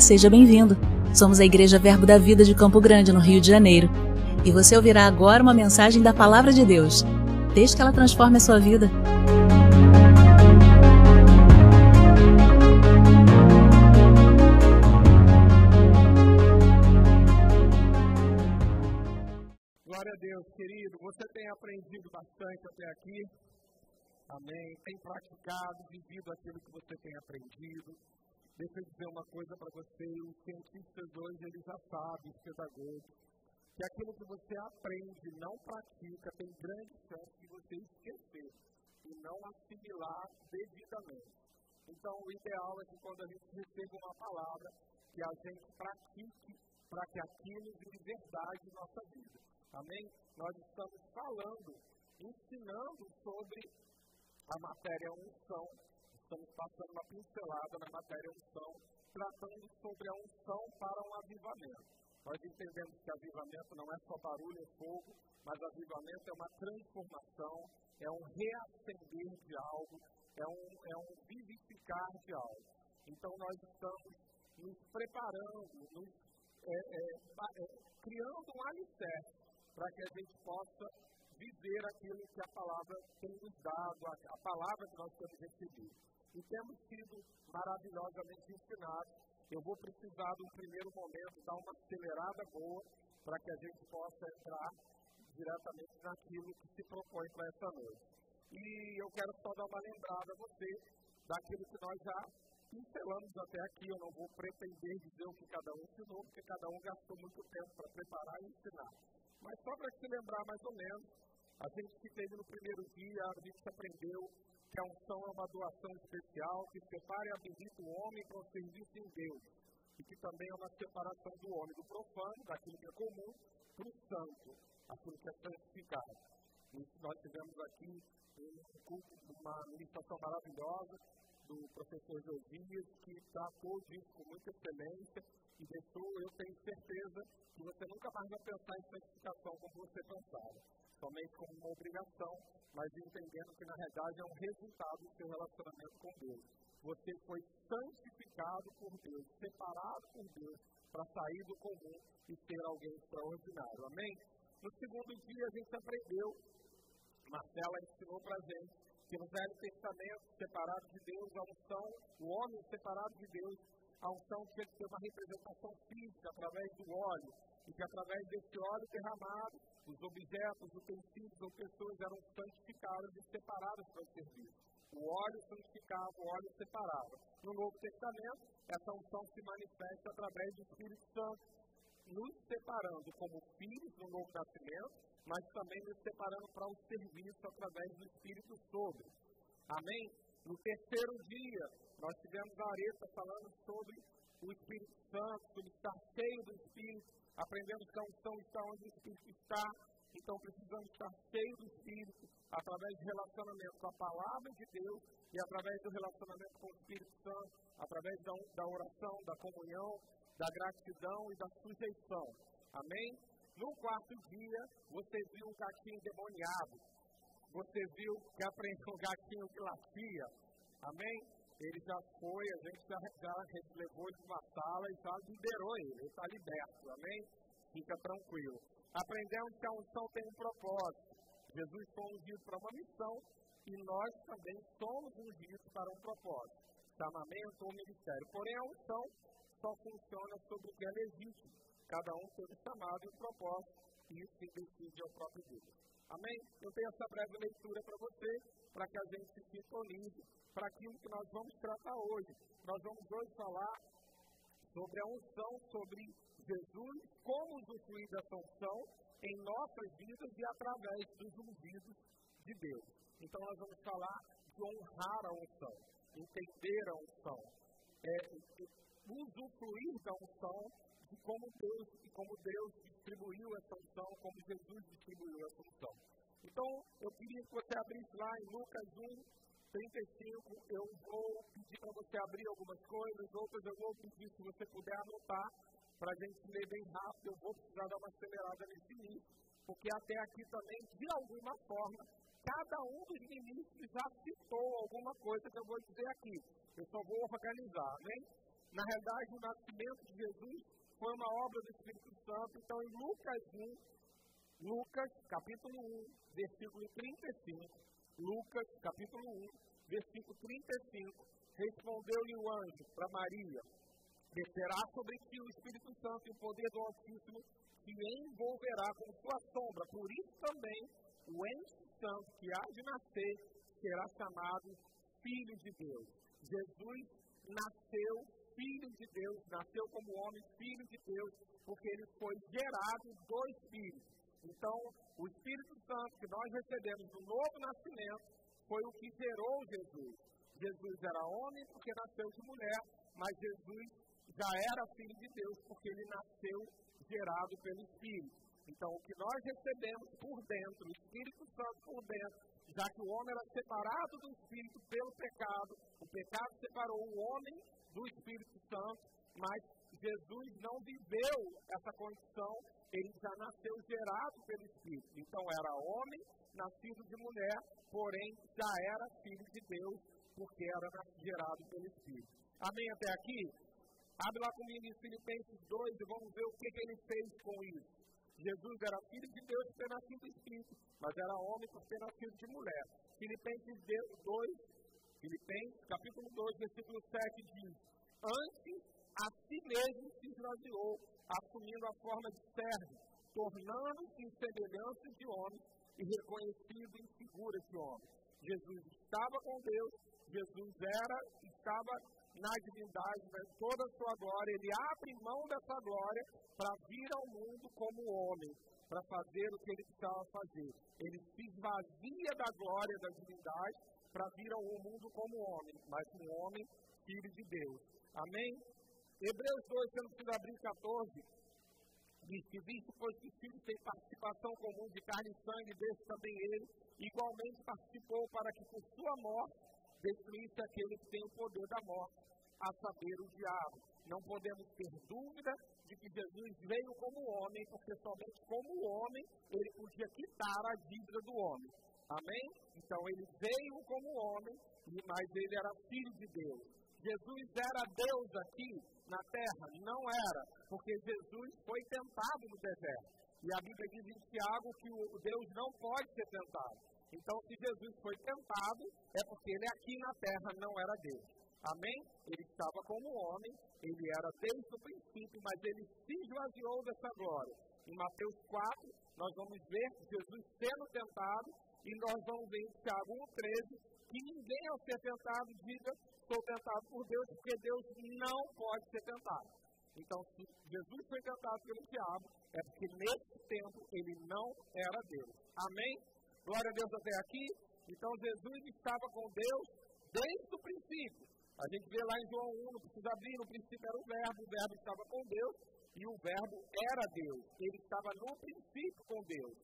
Seja bem-vindo. Somos a Igreja Verbo da Vida de Campo Grande, no Rio de Janeiro. E você ouvirá agora uma mensagem da Palavra de Deus. Desde que ela transforme a sua vida. Glória a Deus, querido. Você tem aprendido bastante até aqui. Amém. Tem praticado, vivido aquilo que você tem aprendido. Deixa eu dizer uma coisa para você, os cientistas hoje eles já sabem, os pedagogos, que aquilo que você aprende e não pratica tem grande chance de você esquecer e não assimilar devidamente. Então, o ideal é que quando a gente receba uma palavra, que a gente pratique para que aquilo vire verdade em nossa vida. Amém? Nós estamos falando, ensinando sobre a matéria unção estamos passando uma pincelada na matéria unção, tratando sobre a unção para um avivamento. Nós entendemos que avivamento não é só barulho e fogo, mas avivamento é uma transformação, é um reacender de algo, é um, é um vivificar de algo. Então nós estamos nos preparando, nos é, é, é, criando um alicerce para que a gente possa viver aquilo que a palavra tem nos dado, a, a palavra que nós temos recebido e temos sido maravilhosamente ensinados. Eu vou precisar, um primeiro momento, dar uma acelerada boa para que a gente possa entrar diretamente naquilo que se propõe para essa noite. E eu quero só dar uma lembrada a você daquilo que nós já pincelamos até aqui. Eu não vou pretender dizer o que cada um ensinou, porque cada um gastou muito tempo para preparar e ensinar. Mas só para se lembrar mais ou menos, a gente que teve no primeiro dia, a gente aprendeu que a unção é uma doação especial que separa e habilita o homem para o serviço em Deus. E que também é uma separação do homem do profano, daquilo que é comum, para o santo, aquilo que é santificado. Isso nós tivemos aqui um culto, uma ministração maravilhosa do professor Josias, que tratou disso com muita excelência e deixou, eu tenho certeza, que você nunca mais vai pensar em santificação como você pensava, somente como uma obrigação, mas entendendo que na realidade é um resultado do seu relacionamento com Deus. Você foi santificado por Deus, separado por Deus, para sair do comum e ser alguém extraordinário. Amém? No segundo dia a gente aprendeu, Marcela ensinou para a gente, que no Velho Testamento, separado de Deus, a unção, o homem separado de Deus, a unção tinha que ter uma representação física através do óleo, e que através desse óleo derramado, os objetos, utensílios ou pessoas eram santificadas e separadas para o serviço. O óleo santificava, o óleo separava. No Novo Testamento, essa unção se manifesta através do Espírito Santo, nos separando como filhos no novo nascimento, mas também nos separando para o serviço através do Espírito sobre. Amém? No terceiro dia, nós tivemos a Areta falando sobre o Espírito Santo, sobre estar cheio do Espírito, aprendendo que a unção está onde o Espírito está, então precisamos estar cheios do Espírito, através de relacionamento com a palavra de Deus e através do relacionamento com o Espírito Santo, através da, da oração, da comunhão, da gratidão e da sujeição. Amém? No quarto dia, você viu um gatinho demoniado. Você viu que aprendeu um gatinho que latia. Amém? Ele já foi, a gente já, já levou ele uma sala e já liberou ele. Ele está liberto. Amém? Fica tranquilo. Aprendemos que a unção tem um propósito. Jesus foi ungido para uma missão e nós também somos ungidos para um propósito. Chamamento ou ministério. Porém, a unção só funciona sobre o que é legítimo. Cada um tem um chamado e um propósito, e isso quem decide é o próprio Deus. Amém? Eu tenho essa breve leitura para você, para que a gente se sintonize para aquilo que nós vamos tratar hoje. Nós vamos hoje falar sobre a unção, sobre Jesus, como usufruir dessa unção em nossas vidas e através dos ungidos de Deus. Então nós vamos falar de honrar a unção, entender a unção, é, usufruir da unção de como Deus e como Deus distribuiu essa unção, como Jesus distribuiu essa unção. Então, eu queria que você abrisse lá em Lucas 1, 35. Eu vou pedir para você abrir algumas coisas, outras eu vou pedir, se você puder anotar, para a gente ler bem rápido. Eu vou precisar dar uma acelerada nesse início, porque até aqui também, de alguma forma, cada um dos ministros já citou alguma coisa que eu vou dizer aqui. Eu só vou organizar, né? Na realidade, o nascimento de Jesus foi uma obra do Espírito Santo. Então, em Lucas 1, Lucas, capítulo 1, versículo 35, Lucas, capítulo 1, versículo 35, respondeu-lhe o anjo para Maria: Descerá sobre ti o Espírito Santo e o poder do Altíssimo te envolverá com sua sombra. Por isso também o ente santo que há de nascer será chamado Filho de Deus. Jesus nasceu Filho de Deus, nasceu como homem, Filho de Deus, porque ele foi gerado do Espírito. Então, o Espírito Santo que nós recebemos no novo nascimento foi o que gerou Jesus. Jesus era homem porque nasceu de mulher, mas Jesus já era filho de Deus porque ele nasceu gerado pelo Espírito. Então, o que nós recebemos por dentro, o Espírito Santo por dentro, já que o homem era separado do Espírito pelo pecado, o pecado separou o homem do Espírito Santo, mas Jesus não viveu essa condição, ele já nasceu gerado pelo Espírito. Então, era homem, nascido de mulher, porém já era filho de Deus, porque era gerado pelo Espírito. Amém até aqui? Abre lá comigo em Filipenses 2 e vamos ver o que, que ele fez com isso. Jesus era filho de Deus por ter nascido do Espírito, mas era homem por ter nascido de mulher. Filipenses 2, Filipenses capítulo 2, versículo 7 diz: Antes a si mesmo se esvaziou, assumindo a forma de servo, tornando-se em semelhança de homem e reconhecido em figura de homem. Jesus estava com Deus, Jesus era, estava na divindade, né, toda a sua glória, ele abre mão dessa glória para vir ao mundo como homem, para fazer o que ele precisava fazer. Ele se esvazia da glória da divindade para vir ao mundo como homem, mas um homem filho de Deus. Amém? Hebreus 2, você não precisa abrir 14, diz que visto pois que filho tem participação comum de carne e sangue, desse também ele, igualmente participou para que por sua morte destruísse aquele que tem o poder da morte, a saber, o diabo. Não podemos ter dúvida de que Jesus veio como homem, porque somente como homem ele podia quitar a dívida do homem. Amém? Então ele veio como homem, mas ele era filho de Deus. Jesus era Deus aqui na terra? Não era, porque Jesus foi tentado no deserto. E a Bíblia diz em Tiago que o Deus não pode ser tentado. Então, se Jesus foi tentado, é porque ele aqui na terra não era Deus. Amém? Ele estava como homem, ele era desde o princípio, mas ele se esvaziou dessa glória. Em Mateus 4, nós vamos ver Jesus sendo tentado, e nós vamos ver em Tiago 1,13 que ninguém ao ser tentado diga, sou tentado por Deus, porque Deus não pode ser tentado. Então, se Jesus foi tentado pelo diabo, é porque nesse tempo ele não era Deus. Amém? Glória a Deus até aqui. Então, Jesus estava com Deus desde o princípio. A gente vê lá em João 1, não precisa abrir, no princípio era o verbo, o verbo estava com Deus e o verbo era Deus. Ele estava no princípio com Deus.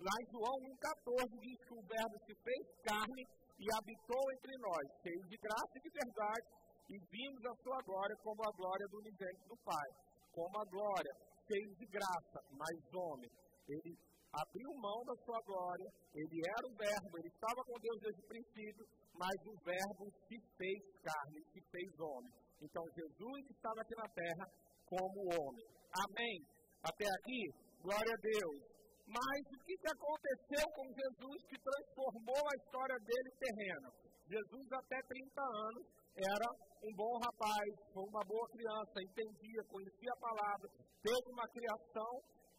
Lá em João 1,14 diz que o verbo se fez carne e habitou entre nós, cheio de graça e de verdade, e vimos a sua glória como a glória do unigênito do Pai. Como a glória, cheio de graça, mas homem. Ele abriu mão da sua glória, ele era o Verbo, ele estava com Deus desde o princípio, mas o Verbo se fez carne, se fez homem. Então Jesus estava aqui na terra como homem. Amém? Até aqui, glória a Deus. Mas o que, que aconteceu com Jesus que transformou a história dele terrena? Jesus, até 30 anos, era um bom rapaz, uma boa criança, entendia, conhecia a palavra, teve uma criação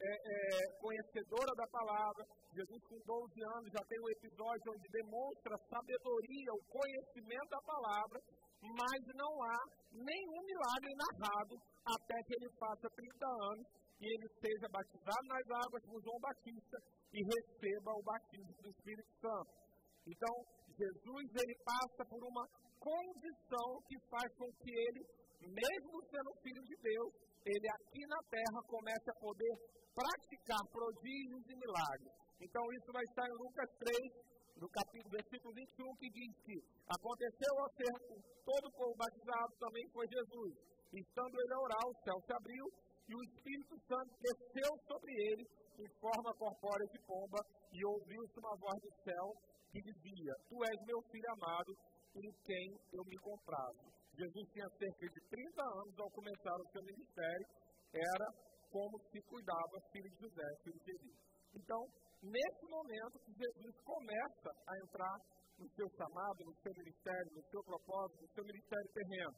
é, é, conhecedora da palavra. Jesus, com 12 anos, já tem um episódio onde demonstra sabedoria, o conhecimento da palavra, mas não há nenhum milagre narrado até que ele faça 30 anos e ele seja batizado nas águas por João Batista e receba o batismo do Espírito Santo. Então, Jesus ele passa por uma condição que faz com que ele, mesmo sendo filho de Deus, ele aqui na terra comece a poder praticar prodígios e milagres. Então isso vai estar em Lucas 3, no capítulo, versículo 21, que diz que aconteceu ao ser todo o povo batizado também foi Jesus. Estando ele a orar, o céu se abriu e o Espírito Santo desceu sobre ele em forma corpórea de pomba e ouviu-se uma voz do céu que dizia: Tu és meu filho amado, em quem eu me comprazo. Jesus tinha cerca de 30 anos ao começar o seu ministério, era como se cuidava filho de José, filho de Eli. Então, nesse momento que Jesus começa a entrar no seu chamado, no seu ministério, no seu propósito, no seu ministério terreno.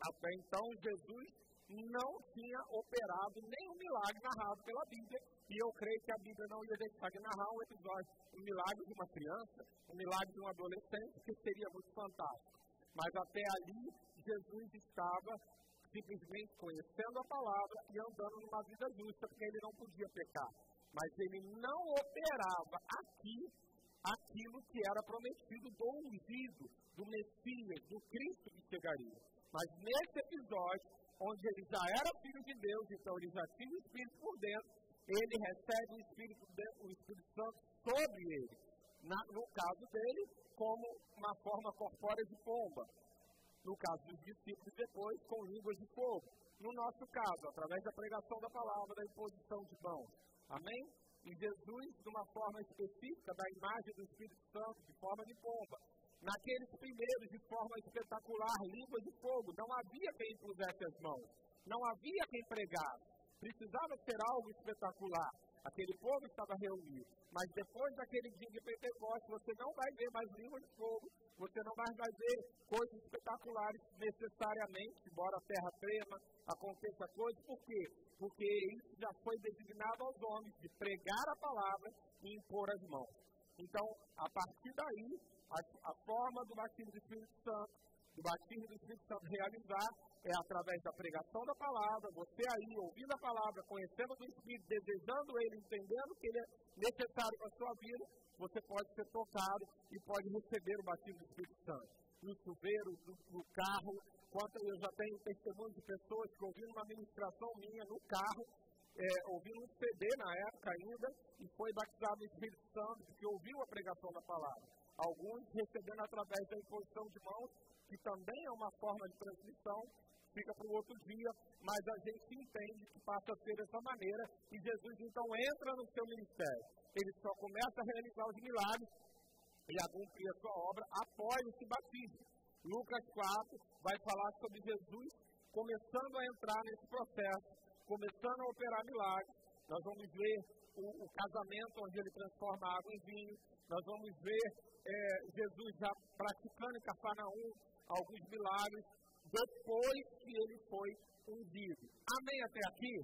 Até então, Jesus não tinha operado nenhum milagre narrado pela Bíblia, e eu creio que a Bíblia não ia deixar de narrar um episódio, um milagre de uma criança, um milagre de um adolescente, que seria muito fantástico. Mas até ali, Jesus estava simplesmente conhecendo a palavra e andando numa vida justa, porque ele não podia pecar. Mas ele não operava aqui aquilo que era prometido do ungido, do Messias, do Cristo que chegaria. Mas nesse episódio, onde ele já era filho de Deus, então ele já tinha o Espírito por dentro, ele recebe o Espírito, o Espírito Santo sobre ele. Na, no caso dele, como uma forma corpórea de pomba. No caso dos discípulos, depois, com línguas de fogo. No nosso caso, através da pregação da palavra, da imposição de mãos. Amém? E Jesus, de uma forma específica, da imagem do Espírito Santo, de forma de pomba. Naqueles primeiros, de forma espetacular, língua de fogo, não havia quem pusesse as mãos. Não havia quem pregasse. Precisava ser algo espetacular. Aquele povo estava reunido. Mas depois daquele dia de Pentecostes, você não vai ver mais língua de fogo, você não mais vai ver coisas espetaculares necessariamente, embora a terra trema, aconteça coisas. Por quê? Porque isso já foi designado aos homens de pregar a palavra e impor as mãos. Então, a partir daí, a, a forma do batismo do Espírito Santo, do batismo do Espírito Santo realizar é através da pregação da palavra, você aí ouvindo a palavra, conhecendo o Espírito, desejando ele, entendendo que ele é necessário para a sua vida, você pode ser tocado e pode receber o batismo do Espírito Santo. No chuveiro, no, no carro, quanto eu já tenho testemunhos de pessoas que ouviram uma ministração minha no carro, é, ouvindo um CD na época ainda, e foi batizado no Espírito Santo, porque ouviu a pregação da palavra. Alguns recebendo através da imposição de mãos, que também é uma forma de transmissão, fica para o outro dia, mas a gente entende que passa a ser dessa maneira e Jesus então entra no seu ministério. Ele só começa a realizar os milagres e a cumprir a sua obra após esse batismo. Lucas 4 vai falar sobre Jesus começando a entrar nesse processo, começando a operar milagres. Nós vamos ver o, o casamento onde ele transforma a água em vinho. Nós vamos ver é, Jesus já praticando em Cafarnaum alguns milagres depois que ele foi ungido. Amém até aqui?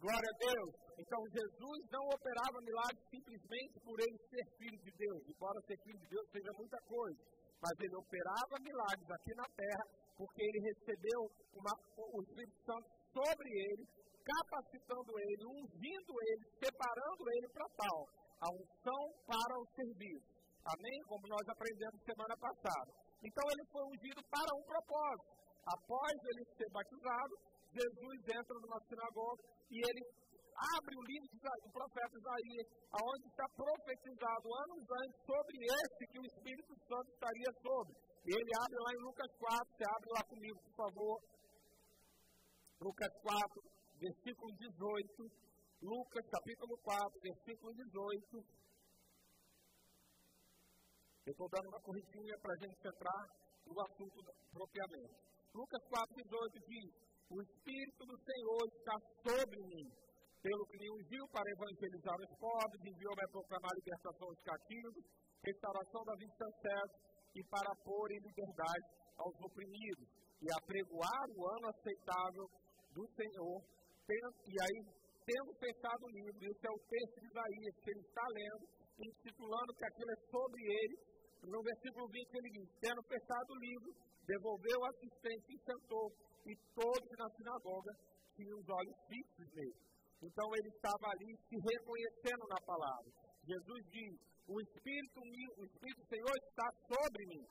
Glória a Deus. Então Jesus não operava milagres simplesmente por ele ser filho de Deus. Embora ser filho de Deus seja muita coisa. Mas ele operava milagres aqui na terra porque ele recebeu uma, o Espírito Santo sobre ele, capacitando ele, ungindo ele, separando ele para tal. A unção para o serviço. Amém? Como nós aprendemos semana passada. Então ele foi ungido para um propósito. Após ele ser batizado, Jesus entra numa sinagoga e ele abre o livro do profeta Isaías, aonde está profetizado anos antes sobre esse que o Espírito Santo estaria sobre. Ele abre lá em Lucas 4, você abre lá comigo, por favor. Lucas 4, versículo 18. Lucas capítulo 4, versículo 18. Eu estou dando uma corridinha para a gente entrar no assunto propriamente. Lucas 4,18 diz: O Espírito do Senhor está sobre mim, pelo que me ungiu para evangelizar os pobres, enviou-me a proclamar a libertação dos cativos, restauração da vista cega e para pôr em liberdade aos oprimidos, e apregoar o ano aceitável do Senhor. E aí, tendo fechado o livro, esse é o texto de Isaías que ele está lendo, intitulando que aquilo é sobre ele. No versículo 20 ele diz: Tendo fechado o livro, devolveu a assistência e sentou, e todos na sinagoga tinham os olhos fixos nele. Então ele estava ali se reconhecendo na palavra. Jesus diz: O Espírito, o Espírito do Senhor está sobre mim.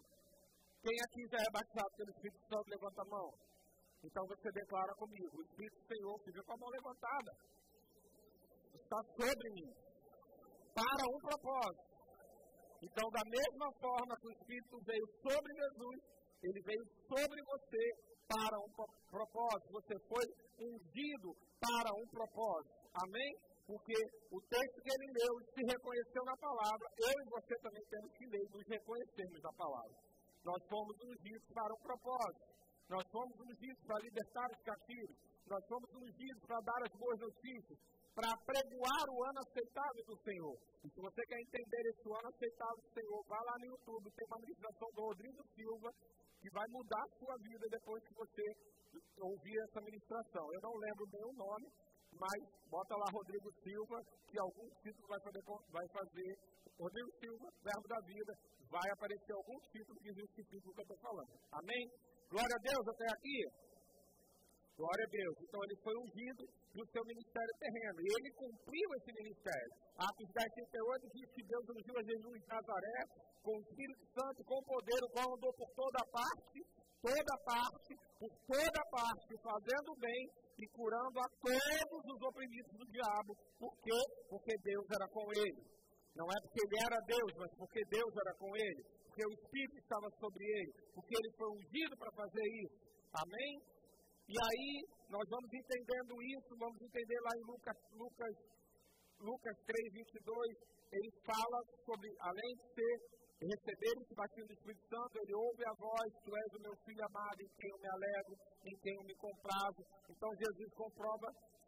Quem aqui já é batizado pelo Espírito Santo, levanta a mão. Então você declara comigo: O Espírito do Senhor, fica com a mão levantada, está sobre mim, para um propósito. Então, da mesma forma que o Espírito veio sobre Jesus, ele veio sobre você para um propósito. Você foi ungido para um propósito. Amém? Porque o texto que ele leu se reconheceu na palavra. Eu e você também temos que ler e nos reconhecermos na palavra. Nós fomos ungidos para um propósito. Nós fomos ungidos para libertar os cativos. Nós fomos ungidos para dar as boas notícias, para apregoar o ano aceitável do Senhor. E se você quer entender esse ano aceitável do Senhor, vá lá no YouTube, tem uma ministração do Rodrigo Silva, que vai mudar a sua vida depois que você ouvir essa ministração. Eu não lembro bem o nome, mas bota lá Rodrigo Silva, que algum título vai fazer, vai fazer Rodrigo Silva, verbo da vida, vai aparecer algum título que justifica o que eu estou falando. Amém? Glória a Deus até aqui. Glória a Deus. Então ele foi ungido no seu ministério terreno. E ele cumpriu esse ministério. Atos 10, 38 diz que Deus ungiu a Jesus de Nazaré com o Espírito Santo, com poder, o qual andou por toda parte, toda parte, por toda parte, fazendo bem e curando a todos os oprimidos do diabo. Por quê? Porque Deus era com ele. Não é porque ele era Deus, mas porque Deus era com ele. Porque o Espírito estava sobre ele. Porque ele foi ungido para fazer isso. Amém? E aí, nós vamos entendendo isso, vamos entender lá em Lucas, Lucas, Lucas 3, 22, ele fala sobre, além de ser receber esse batismo do Espírito Santo, ele ouve a voz, tu és o meu filho amado, em quem eu me alegro, em quem eu me comprazo. Então Jesus comprova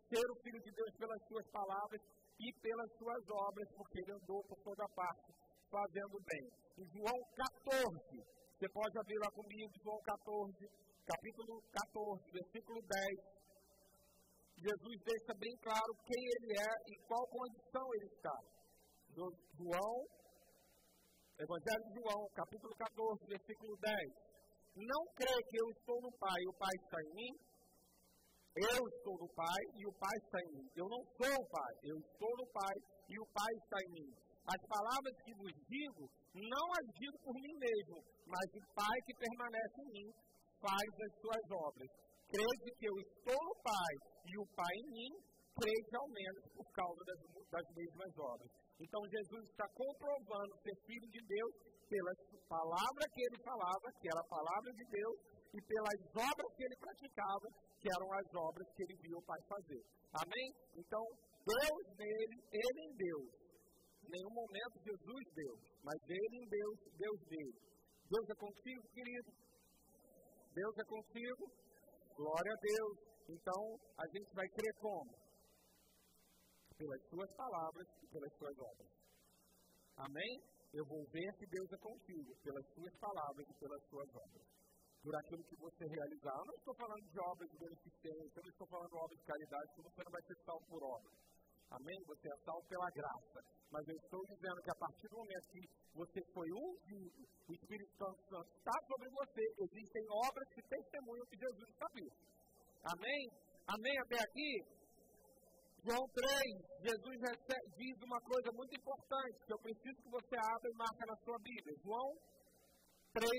ser o Filho de Deus pelas suas palavras e pelas suas obras, porque ele andou por toda parte, fazendo bem. Em João 14, você pode abrir lá comigo, João 14, capítulo 14, versículo 10. Jesus deixa bem claro quem ele é e qual condição ele está. Do João Evangelho de João, capítulo 14, versículo 10. Não crê que eu estou no Pai e o Pai está em mim? Eu estou no Pai e o Pai está em mim. Eu não sou o Pai, eu estou no Pai e o Pai está em mim. As palavras que vos digo, não as digo por mim mesmo, mas o Pai que permanece em mim faz as suas obras. Crede que eu estou no Pai e o Pai em mim, crede ao menos por causa das, das mesmas obras. Então Jesus está comprovando ser filho de Deus pela palavra que ele falava, que era a palavra de Deus, e pelas obras que ele praticava, que eram as obras que ele viu o Pai fazer. Amém? Então, Deus nele, ele em Deus. Em nenhum momento Jesus Deus, mas ele em Deus, Deus dele. Deus é contigo, querido? Deus é contigo? Glória a Deus. Então, a gente vai crer como? pelas suas palavras e pelas suas obras. Amém? Eu vou ver que Deus é contigo pelas suas palavras e pelas suas obras. Por aquilo que você realizar. Eu não estou falando de obras de beneficência, eu não estou falando de obras de caridade, porque você não vai ser salvo por obras. Amém? Você é salvo pela graça. Mas eu estou dizendo que a partir do momento que você foi ungido, o Espírito Santo está sobre você, existem obras que testemunham que Jesus está vivo. Amém? Amém até aqui? João 3, Jesus diz uma coisa muito importante que eu preciso que você abra e marque na sua Bíblia. João 3,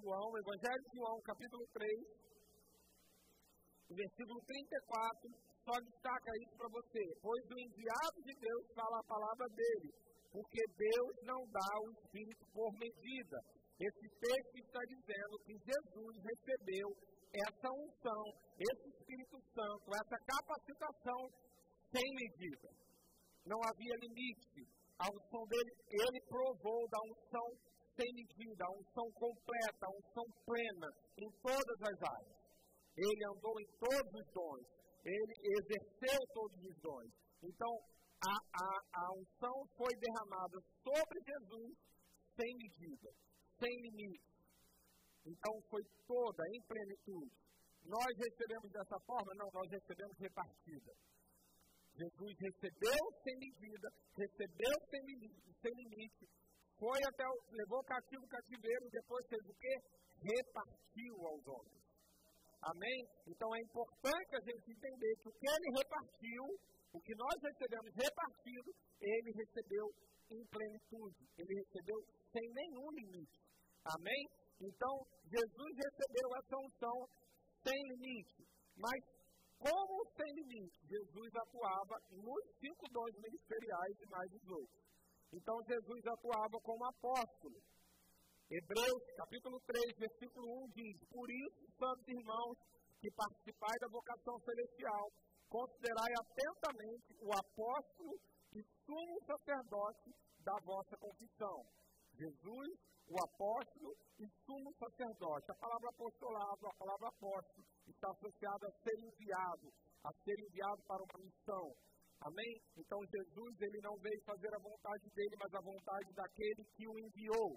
João, Evangelho de João, capítulo 3, versículo 34, só destaca isso para você. Pois o enviado de Deus fala a palavra dele, porque Deus não dá o Espírito por medida. Esse texto está dizendo que Jesus recebeu essa unção, esse Espírito Santo, essa capacitação sem medida. Não havia limite. A unção dele, ele provou da unção sem medida, a unção completa, a unção plena em todas as áreas. Ele andou em todos os dons. Ele exerceu todos os dons. Então, a, a, a unção foi derramada sobre Jesus sem medida, sem limite. Então, foi toda em plenitude. Nós recebemos dessa forma? Não, nós recebemos repartida. Jesus recebeu sem medida, recebeu sem, sem limite, foi até o, levou cativo o cativeiro, depois fez o quê? Repartiu aos homens. Amém? Então é importante a gente entender que o que ele repartiu, o que nós recebemos repartido, ele recebeu em plenitude, ele recebeu sem nenhum limite. Amém? Então, Jesus recebeu essa unção sem limite. Mas como sem limite, Jesus atuava nos cinco dons ministeriais e mais os outros. Então Jesus atuava como apóstolo. Hebreus capítulo 3, versículo 1 diz: Por isso, santos irmãos, que participais da vocação celestial, considerai atentamente o apóstolo e sumo sacerdote da vossa confissão. Jesus, o apóstolo e sumo sacerdote. A palavra apostolado, a palavra apóstolo, está associada a ser enviado, a ser enviado para uma missão. Amém? Então Jesus ele não veio fazer a vontade dele, mas a vontade daquele que o enviou.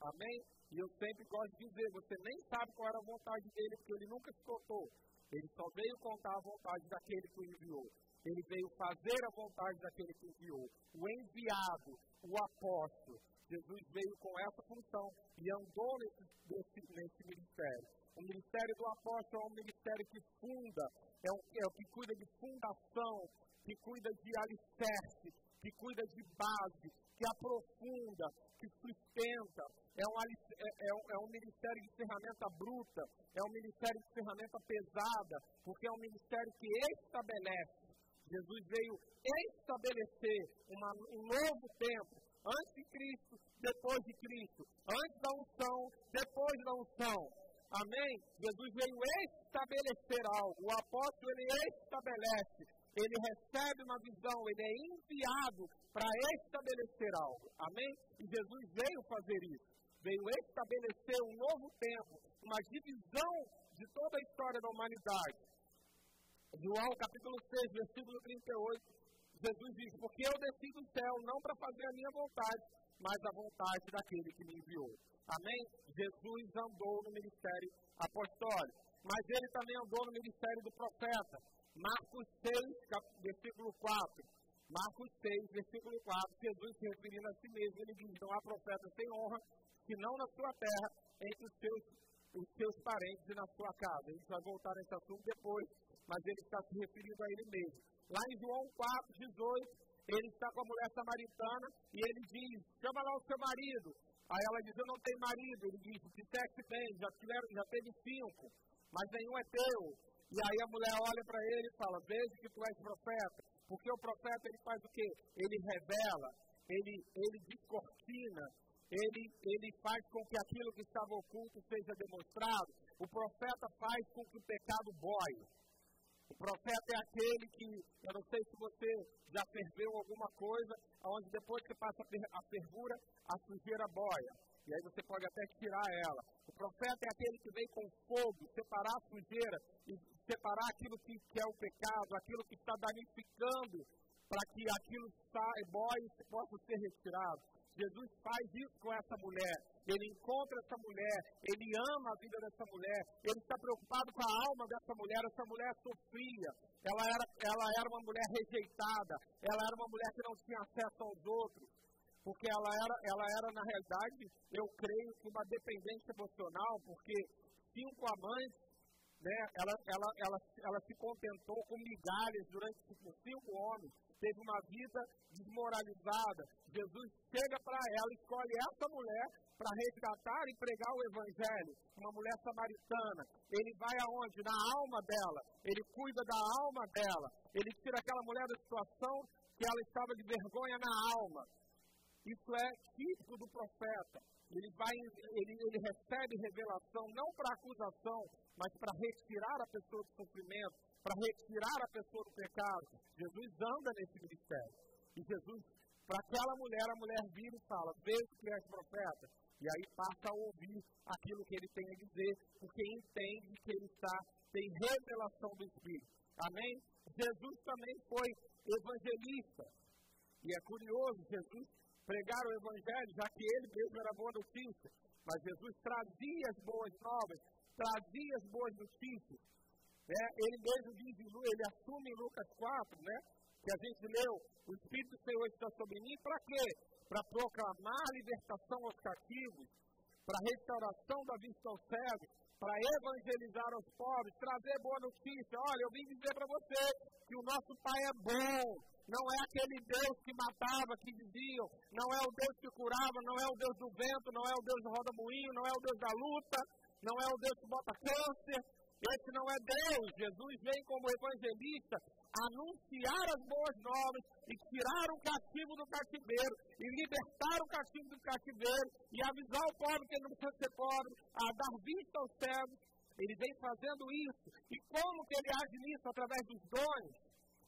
Amém? E eu sempre gosto de dizer, você nem sabe qual era a vontade dele, porque ele nunca se contou. Ele só veio contar a vontade daquele que o enviou. Ele veio fazer a vontade daquele que enviou. O enviado, o apóstolo. Jesus veio com essa função e andou nesse, nesse, nesse ministério. O ministério do apóstolo é um ministério que funda, é o, é o que cuida de fundação, que cuida de alicerce, que cuida de base, que aprofunda, que sustenta. É um, é, é, um, é um ministério de ferramenta bruta, é um ministério de ferramenta pesada, porque é um ministério que estabelece. Jesus veio estabelecer uma, um novo tempo, antes de Cristo, depois de Cristo, antes da unção, depois da unção. Amém? Jesus veio estabelecer algo. O apóstolo ele estabelece, ele recebe uma visão, ele é enviado para estabelecer algo. Amém? E Jesus veio fazer isso. Veio estabelecer um novo tempo, uma divisão de toda a história da humanidade. João capítulo 6, versículo 38, Jesus diz: Porque eu desci do céu não para fazer a minha vontade, mas a vontade daquele que me enviou. Amém? Jesus andou no ministério apostólico, mas ele também andou no ministério do profeta. Marcos 6, versículo 4. Marcos 6, versículo 4, Jesus se referindo a si mesmo, ele diz: Não há profeta sem honra, senão na sua terra, entre os seus, os seus parentes e na sua casa. A gente vai voltar nesse assunto depois, mas ele está se referindo a ele mesmo. Lá em João 4, 18, ele está com a mulher samaritana e ele diz: chama lá o seu marido. Aí ela diz: eu não tenho marido. Ele diz: disseste bem, já, tiveram, já teve cinco, mas nenhum é teu. E aí a mulher olha para ele e fala: veja que tu és profeta. Porque o profeta ele faz o quê? Ele revela, ele, ele descortina, ele, ele faz com que aquilo que estava oculto seja demonstrado. O profeta faz com que o pecado boie. O profeta é aquele que, eu não sei se você já ferveu alguma coisa, onde depois que passa a fervura, a sujeira boia. E aí você pode até tirar ela. O profeta é aquele que vem com fogo, separar a sujeira e separar aquilo que, é o pecado, aquilo que está danificando, para que aquilo saia, boie possa ser retirado. Jesus faz isso com essa mulher. Ele encontra essa mulher, ele ama a vida dessa mulher, ele está preocupado com a alma dessa mulher. Essa mulher sofria, ela era, ela era uma mulher rejeitada, ela era uma mulher que não tinha acesso aos outros, porque ela era, ela era na realidade, eu creio que uma dependência emocional, porque cinco amantes né, ela, ela, ela, ela se contentou com migalhas durante cinco homens, teve uma vida desmoralizada. Jesus chega para ela, escolhe essa mulher para resgatar e pregar o Evangelho, uma mulher samaritana. Ele vai aonde? Na alma dela. Ele cuida da alma dela. Ele tira aquela mulher da situação que ela estava de vergonha na alma. Isso é típico do profeta. Ele, vai, ele, ele recebe revelação não para acusação, mas para retirar a pessoa do sofrimento, para retirar a pessoa do pecado. Jesus anda nesse ministério. E Jesus, para aquela mulher, a mulher vira e fala: Vejo que és profeta. E aí passa a ouvir aquilo que ele tem a dizer, porque entende que ele está, tem revelação do Espírito. Amém? Jesus também foi evangelista. E é curioso, Jesus pregar o Evangelho, já que ele mesmo era boa notícia. Mas Jesus trazia as boas novas, trazia as boas notícias. Né? Ele mesmo diz, ele assume em Lucas 4, né? que a gente leu, o Espírito do Senhor está sobre mim, para quê? Para proclamar libertação aos cativos, para restauração da vista aos cegos, para evangelizar aos pobres, trazer boa notícia. Olha, eu vim dizer para você que o nosso Pai é bom, não é aquele Deus que matava, que diziam, não é o Deus que curava, não é o Deus do vento, não é o Deus do roda-moinho, não é o Deus da luta, não é o Deus que bota câncer, esse não é Deus. Jesus vem como evangelista anunciar as boas novas e tirar o cativo do cativeiro e libertar o cativo do cativeiro e avisar o pobre que ele não precisa ser pobre, a dar vista aos cegos. Ele vem fazendo isso. E como que ele age nisso? Através dos dons.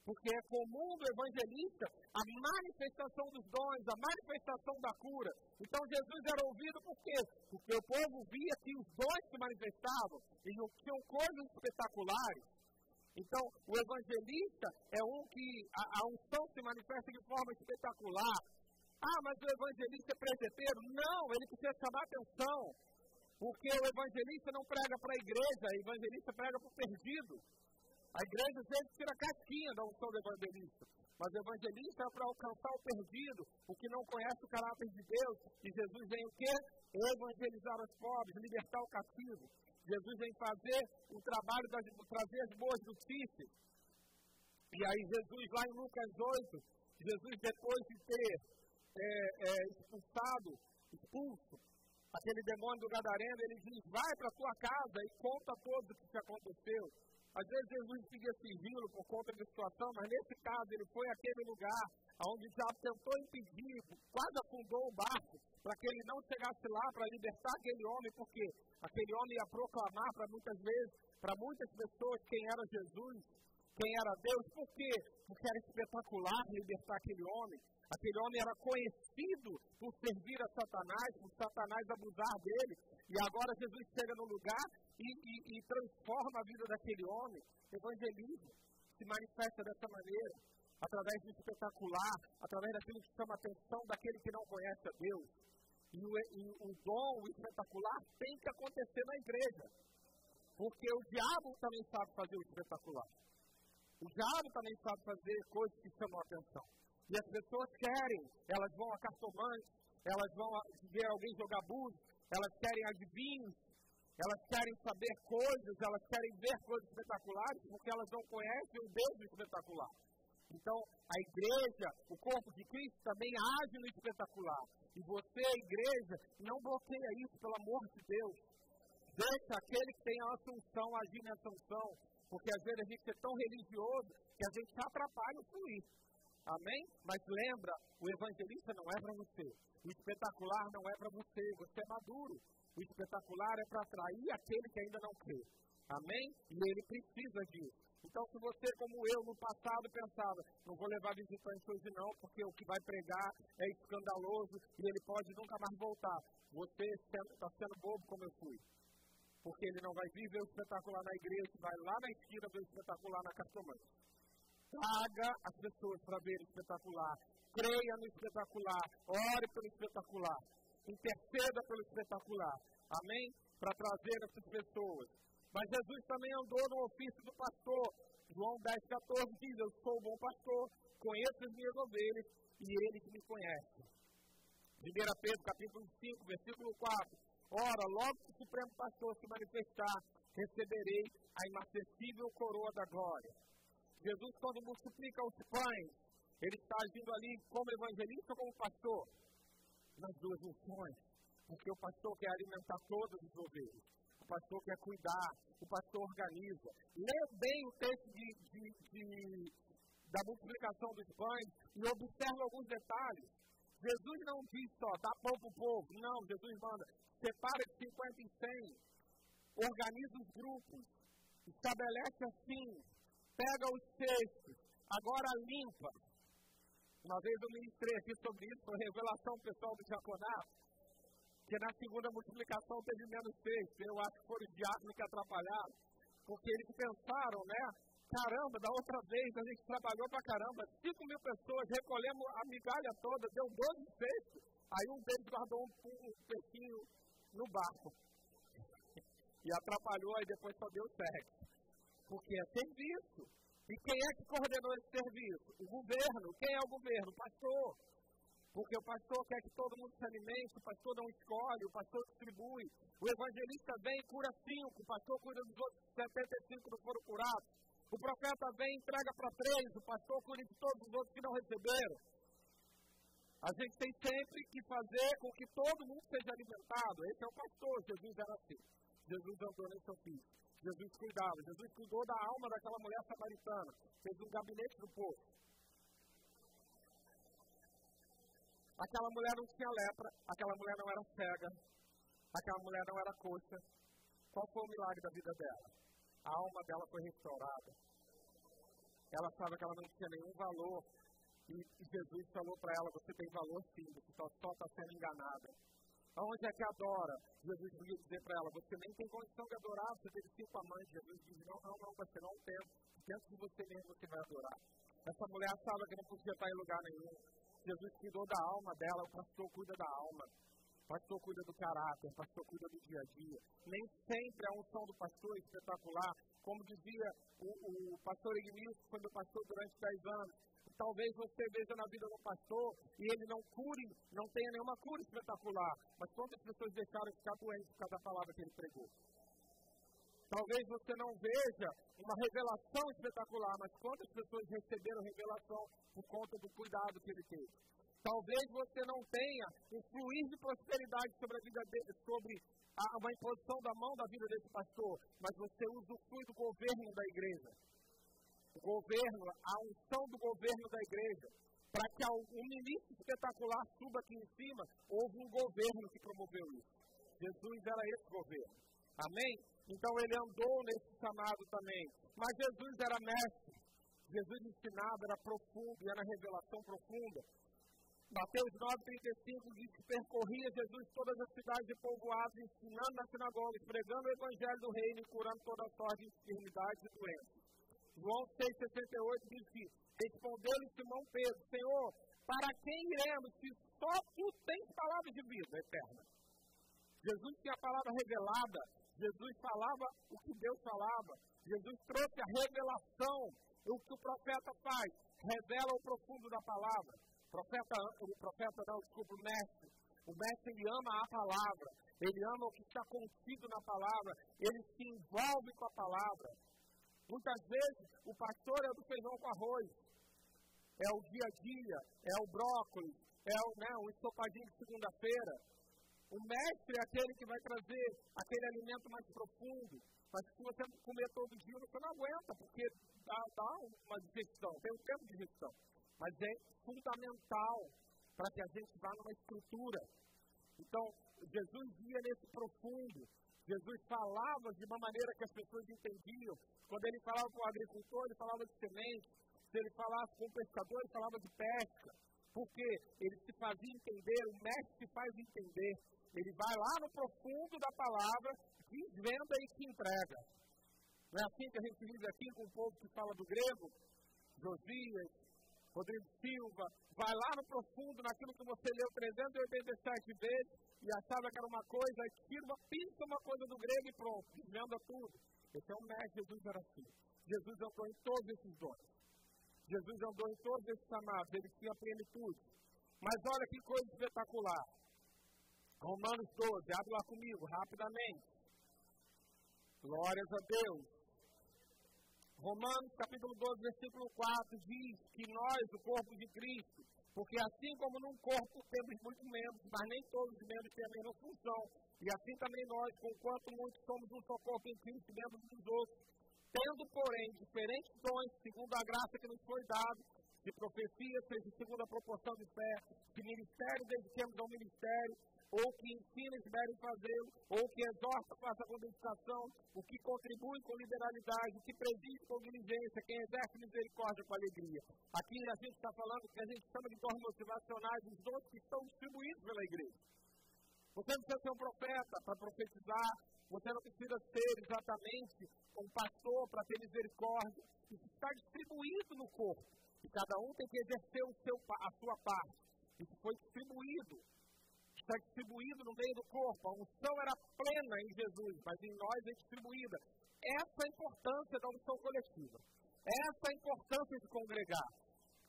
Porque é comum do evangelista a manifestação dos dons, a manifestação da cura. Então Jesus era ouvido por quê? Porque o povo via que os dons se manifestavam e tinham coisas espetaculares. Então, o evangelista é um que a, a unção se manifesta de forma espetacular. Ah, mas o evangelista é presbítero? Não, ele precisa chamar atenção. Porque o evangelista não prega para a igreja, o evangelista prega para o perdido. A igreja às vezes tira a casquinha da unção do evangelista. Mas o evangelista é para alcançar o perdido, o que não conhece o caráter de Deus. E Jesus vem o quê? Evangelizar os pobres, libertar o cativo. Jesus vem fazer o trabalho de trazer as boas notícias. E aí Jesus, lá em Lucas 8, Jesus depois de ter é, é, expulsado, expulso aquele demônio do Gadareno, ele diz, vai para a tua casa e conta tudo o que te aconteceu. Às vezes Jesus seguia sigilo por conta da situação, mas nesse caso ele foi àquele lugar onde diabo tentou impedir, quase afundou o barco, para que ele não chegasse lá para libertar aquele homem, porque aquele homem ia proclamar para muitas vezes, para muitas pessoas, quem era Jesus, quem era Deus. Por quê? Porque era espetacular libertar aquele homem. Aquele homem era conhecido por servir a Satanás, por Satanás abusar dele. E agora Jesus chega no lugar e, e, e transforma a vida daquele homem. Evangeliza, se manifesta dessa maneira, através do espetacular, através daquilo que chama a atenção daquele que não conhece a Deus. E o, e o dom, o espetacular, tem que acontecer na igreja. Porque o diabo também sabe fazer o espetacular. O diabo também sabe fazer coisas que chamam a atenção. E as pessoas querem, elas vão a cartomantes, elas vão ver alguém jogar búzios, elas querem adivinhos, elas querem saber coisas, elas querem ver coisas espetaculares, porque elas não conhecem o Deus espetacular. Então, a igreja, o corpo de Cristo também age no espetacular. E você, igreja, não bloqueia isso, pelo amor de Deus. Deixa aquele que tem a assunção agir nessa unção. Porque às vezes a gente é tão religioso que a gente atrapalha o fluir. Amém? Mas lembra, o evangelista não é para você. O espetacular não é para você. Você é maduro. O espetacular é para atrair aquele que ainda não crê. Amém? E ele precisa disso. Então, se você, como eu, no passado pensava, não vou levar visitantes hoje não, porque o que vai pregar é escandaloso e ele pode nunca mais voltar. Você está sendo bobo como eu fui. Porque ele não vai vir ver o espetacular na igreja, vai lá na esquina ver o espetacular na cartomante. Traga as pessoas para ver o espetacular. Creia no espetacular. Ore pelo espetacular. Interceda pelo espetacular. Amém? Para trazer essas pessoas. Mas Jesus também andou no ofício do pastor. João 10, 14 diz: Eu sou o bom pastor, conheço as minhas ovelhas e ele que me conhece. 1 Pedro capítulo 5, versículo 4. Ora, logo que o Supremo Pastor se manifestar, receberei a inacessível coroa da glória. Jesus, quando multiplica os pães, ele está agindo ali como evangelista ou como pastor? Nas duas funções. Porque o pastor quer alimentar todas as ovelhas. O pastor quer cuidar. O pastor organiza. Lê bem o texto de, de, de, da multiplicação dos pães e observe alguns detalhes. Jesus não diz só, dá pão para o povo. Não, Jesus manda, separa de 50 em 100. Organiza os grupos. Estabelece assim pega os cestos, agora limpa. Uma vez eu ministrei aqui sobre isso, foi revelação pessoal do diaconato, que na segunda multiplicação teve menos cestos. Eu acho que foram os diáconos que atrapalharam, porque eles pensaram, né? Caramba, da outra vez a gente trabalhou pra caramba, 5 mil pessoas, recolhemos a migalha toda, deu 12 cestos. Aí um deles guardou um, um peixinho no barco. E atrapalhou, aí depois só deu sexo porque é serviço. E quem é que coordenou esse serviço? O governo. Quem é o governo? O pastor. Porque o pastor quer que todo mundo se alimente, o pastor não escolhe, o pastor distribui. O evangelista vem e cura cinco, o pastor cura dos outros 75 não foram curados. O profeta vem e entrega para três, o pastor cura de todos os outros que não receberam. A gente tem sempre que fazer com que todo mundo seja alimentado. Esse é o pastor, Jesus era assim. Jesus andou nesse ofício. Jesus cuidava. Jesus cuidou da alma daquela mulher samaritana. Fez um gabinete do povo. Aquela mulher não tinha lepra, aquela mulher não era cega, aquela mulher não era coxa. Qual foi o milagre da vida dela? A alma dela foi restaurada. ela achava que ela não tinha nenhum valor. E Jesus falou para ela: Você tem valor sim, você só está sendo enganada. Aonde é que adora? Jesus podia dizer para ela: Você nem tem condição de adorar, você teve cinco amantes. Jesus diz: Não, não, não, você não tem. Dentro de você mesmo você vai adorar. Essa mulher achava que não podia estar em lugar nenhum. Jesus cuidou da alma dela, o pastor cuida da alma. O pastor cuida do caráter, o pastor cuida do dia a dia. Nem sempre a unção do pastor é espetacular. Como dizia o, o pastor Edmilson, quando pastor durante 10 anos, talvez você veja na vida do pastor e ele não cure, não tenha nenhuma cura espetacular. Mas quantas pessoas deixaram de ficar doentes por causa da palavra que ele pregou? Talvez você não veja uma revelação espetacular, mas quantas pessoas receberam revelação por conta do cuidado que ele teve? Talvez você não tenha um fluir de prosperidade sobre a vida dele, sobre a, uma imposição da mão da vida desse pastor, mas você usufrui do governo da igreja. Governo, a unção do governo da igreja. Para que um ministro espetacular suba aqui em cima, houve um governo que promoveu isso. Jesus era esse governo. Amém? Então ele andou nesse chamado também. Mas Jesus era mestre. Jesus ensinava, era profundo, era revelação profunda. Mateus 9,35 diz que percorria Jesus todas as cidades e povoados, ensinando nas sinagogas, pregando o evangelho do reino e curando toda sorte de enfermidades e doenças. João 6,68 diz que respondeu-lhe Simão Pedro, Senhor, para quem iremos se só tu tens palavras de vida eterna? Jesus tinha a palavra revelada, Jesus falava o que Deus falava. Jesus trouxe a revelação. O que o profeta faz? Revela o profundo da palavra. O profeta, o profeta não, desculpa, o mestre. O mestre ele ama a palavra. Ele ama o que está contido na palavra. Ele se envolve com a palavra. Muitas vezes o pastor é do feijão com arroz. É o dia a dia, é o brócolis, é o, né, o ensopadinho de segunda-feira. O mestre é aquele que vai trazer aquele alimento mais profundo. Mas se você comer todo dia, você não aguenta, porque dá, dá uma digestão, tem um tempo de digestão. Mas é fundamental para que a gente vá numa estrutura. Então, Jesus ia nesse profundo. Jesus falava de uma maneira que as pessoas entendiam. Quando ele falava com o agricultor, ele falava de semente. Se ele falasse com o pescador, ele falava de pesca. Porque ele se fazia entender, o mestre se faz entender. Ele vai lá no profundo da palavra, desvenda e te entrega. Não é assim que a gente vive aqui com o povo que fala do grego? Josias, Rodrigo Silva, vai lá no profundo, naquilo que você leu 387 vezes e achava que era uma coisa, tira uma, pinta uma coisa do grego e pronto, desvenda tudo. Esse é o mestre, Jesus era assim. Jesus andou em todos esses dons. Jesus andou em todos esses chamados, ele tinha plenitude. Mas olha que coisa espetacular. Romanos 12, abre lá comigo, rapidamente. Glórias a Deus. Romanos capítulo 12, versículo 4 diz que nós, o corpo de Cristo, porque assim como num corpo temos muitos membros, mas nem todos os membros têm a mesma função, e assim também nós, conquanto muitos somos um só corpo em Cristo, membros dos outros, tendo, porém, diferentes dons, segundo a graça que nos foi dada, de profecia, seja segundo a proporção de fé, de ministério, dediquemos ao ministério, ou que ensina e devem fazê-lo, ou que exorta, faça com dedicação, o que contribui com liberalidade, o que preside com diligência, quem exerce misericórdia com alegria. Aqui a gente está falando que a gente chama de dons motivacionais, os dons que estão distribuídos pela igreja. Você não precisa ser um profeta para profetizar, você não precisa ser exatamente um pastor para ter misericórdia. Isso está distribuído no corpo. E cada um tem que exercer o seu, a sua parte. Isso foi distribuído está distribuído no meio do corpo. A unção era plena em Jesus, mas em nós é distribuída. Essa é a importância da unção coletiva. Essa é a importância de congregar.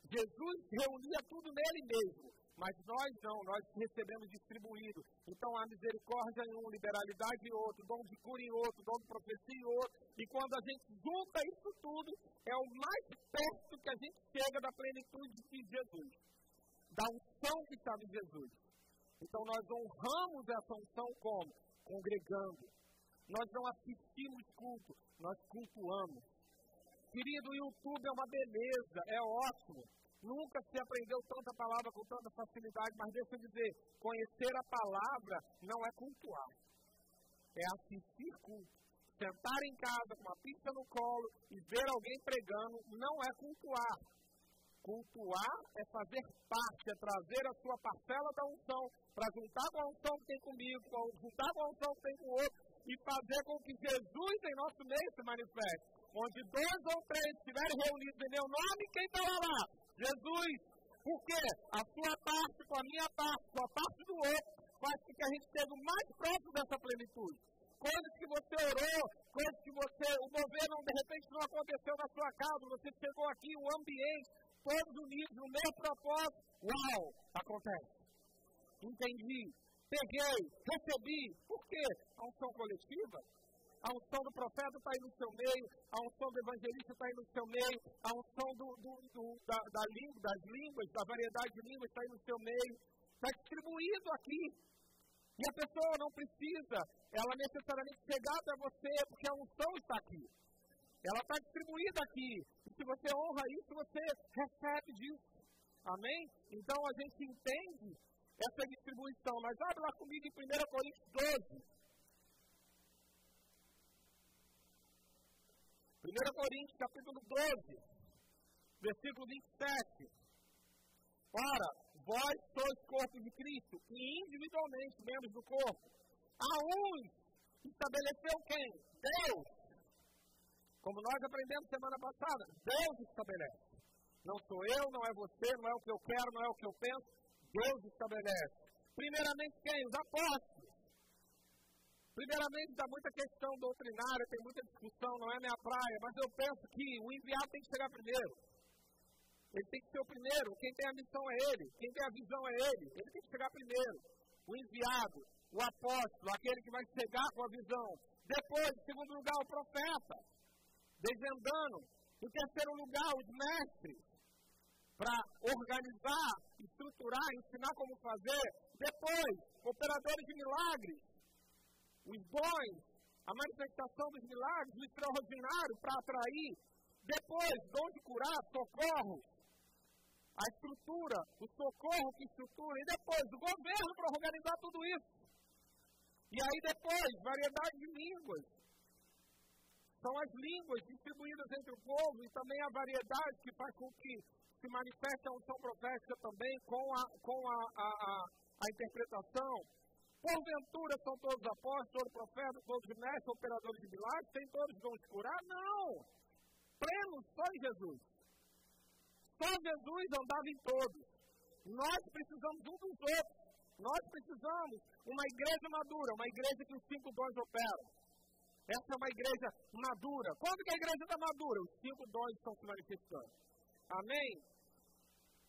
Jesus reunia tudo nele mesmo, mas nós não, nós recebemos distribuído. Então há misericórdia em um, liberalidade em outro, dom de cura em outro, dom de profecia em outro. E quando a gente junta isso tudo, é o mais perto que a gente chega da plenitude de Jesus, da unção que estava em Jesus. Então nós honramos essa unção como? Congregando. Nós não assistimos culto, nós cultuamos. Querido, o YouTube é uma beleza, é ótimo. Nunca se aprendeu tanta palavra com tanta facilidade, mas deixa eu dizer, conhecer a palavra não é cultuar. É assistir culto. sentar em casa com uma pizza no colo e ver alguém pregando não é cultuar. Cultuar é fazer parte, é trazer a sua parcela da unção para juntar com a unção que tem comigo, juntar com a unção que tem com o outro e fazer com que Jesus em nosso meio se manifeste. Onde dois ou três estiverem reunidos em meu nome, quem está lá? Jesus. Porque a sua parte com a minha parte, com a parte do outro, faz com que a gente esteja mais próximo dessa plenitude coisas que você orou, coisas que você, o governo de repente não aconteceu na sua casa, você chegou aqui, o ambiente, todos unidos no mesmo propósito, uau, acontece. Entendi, peguei, recebi, por quê? A unção coletiva, a unção do profeta está aí no seu meio, a unção do evangelista está aí no seu meio, a unção do, do, do da, da língua, das línguas, da variedade de línguas está aí no seu meio, está distribuído aqui. E a pessoa não precisa, ela necessariamente chegar até você, porque a unção está aqui. Ela está distribuída aqui. E se você honra isso, você recebe disso. Amém? Então a gente entende essa distribuição. Mas abre lá comigo em 1 Coríntios 12. 1 Coríntios capítulo 12, versículo 27. Ora, vós sois corpo de Cristo e individualmente membros do corpo. A uns estabeleceu quem? Deus. Como nós aprendemos semana passada, Deus estabelece. Não sou eu, não é você, não é o que eu quero, não é o que eu penso. Deus estabelece. Primeiramente quem? Os apóstolos. Primeiramente, dá muita questão doutrinária, tem muita discussão, não é minha praia, mas eu penso que o enviado tem que chegar primeiro. Ele tem que ser o primeiro. Quem tem a missão é ele. Quem tem a visão é ele. Ele tem que chegar primeiro. O enviado, o apóstolo, aquele que vai chegar com a visão. Depois, em segundo lugar, o profeta, desvendando. Em terceiro lugar, os mestres, para organizar, estruturar, ensinar como fazer. Depois, operadores de milagres, os bons, a manifestação dos milagres, o extraordinário para atrair. Depois, dom de curar, socorro, a estrutura, o socorro que estrutura, e depois o governo para organizar tudo isso. E aí depois, variedade de línguas. São as línguas distribuídas entre o povo e também a variedade que faz com que se manifeste a unção profética também com a, com a, a, a, a interpretação. Porventura são todos apóstolos, todos profetas, todos mestres, operadores de milagres, tem todos vão curar? Não! Plenos só em Jesus. Só Jesus andava em todos. Nós precisamos um dos outros. Nós precisamos uma igreja madura, uma igreja que os cinco dons operam. Essa é uma igreja madura. Quando que a igreja está madura? Os cinco dons estão se manifestando. Amém?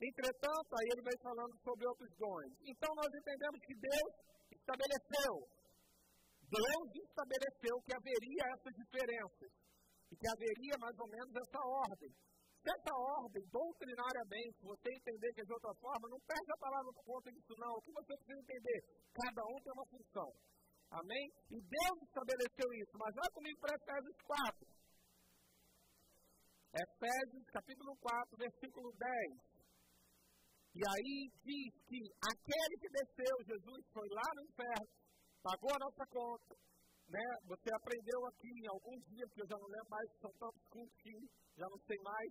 Entretanto, aí ele vem falando sobre outros dons. Então nós entendemos que Deus estabeleceu. Deus estabeleceu que haveria essas diferenças. E que haveria mais ou menos essa ordem essa ordem, doutrinariamente, você entender que é de outra forma, não perde a palavra por conta disso, não. O que você precisa entender? Cada um tem uma função. Amém? E Deus estabeleceu isso. Mas vai comigo para Efésios 4. Efésios capítulo 4, versículo 10. E aí diz que aquele que desceu, Jesus, foi lá no inferno, pagou a nossa conta. Né? Você aprendeu aqui em alguns dias, que eu já não lembro mais, são tantos cursos que já não sei mais.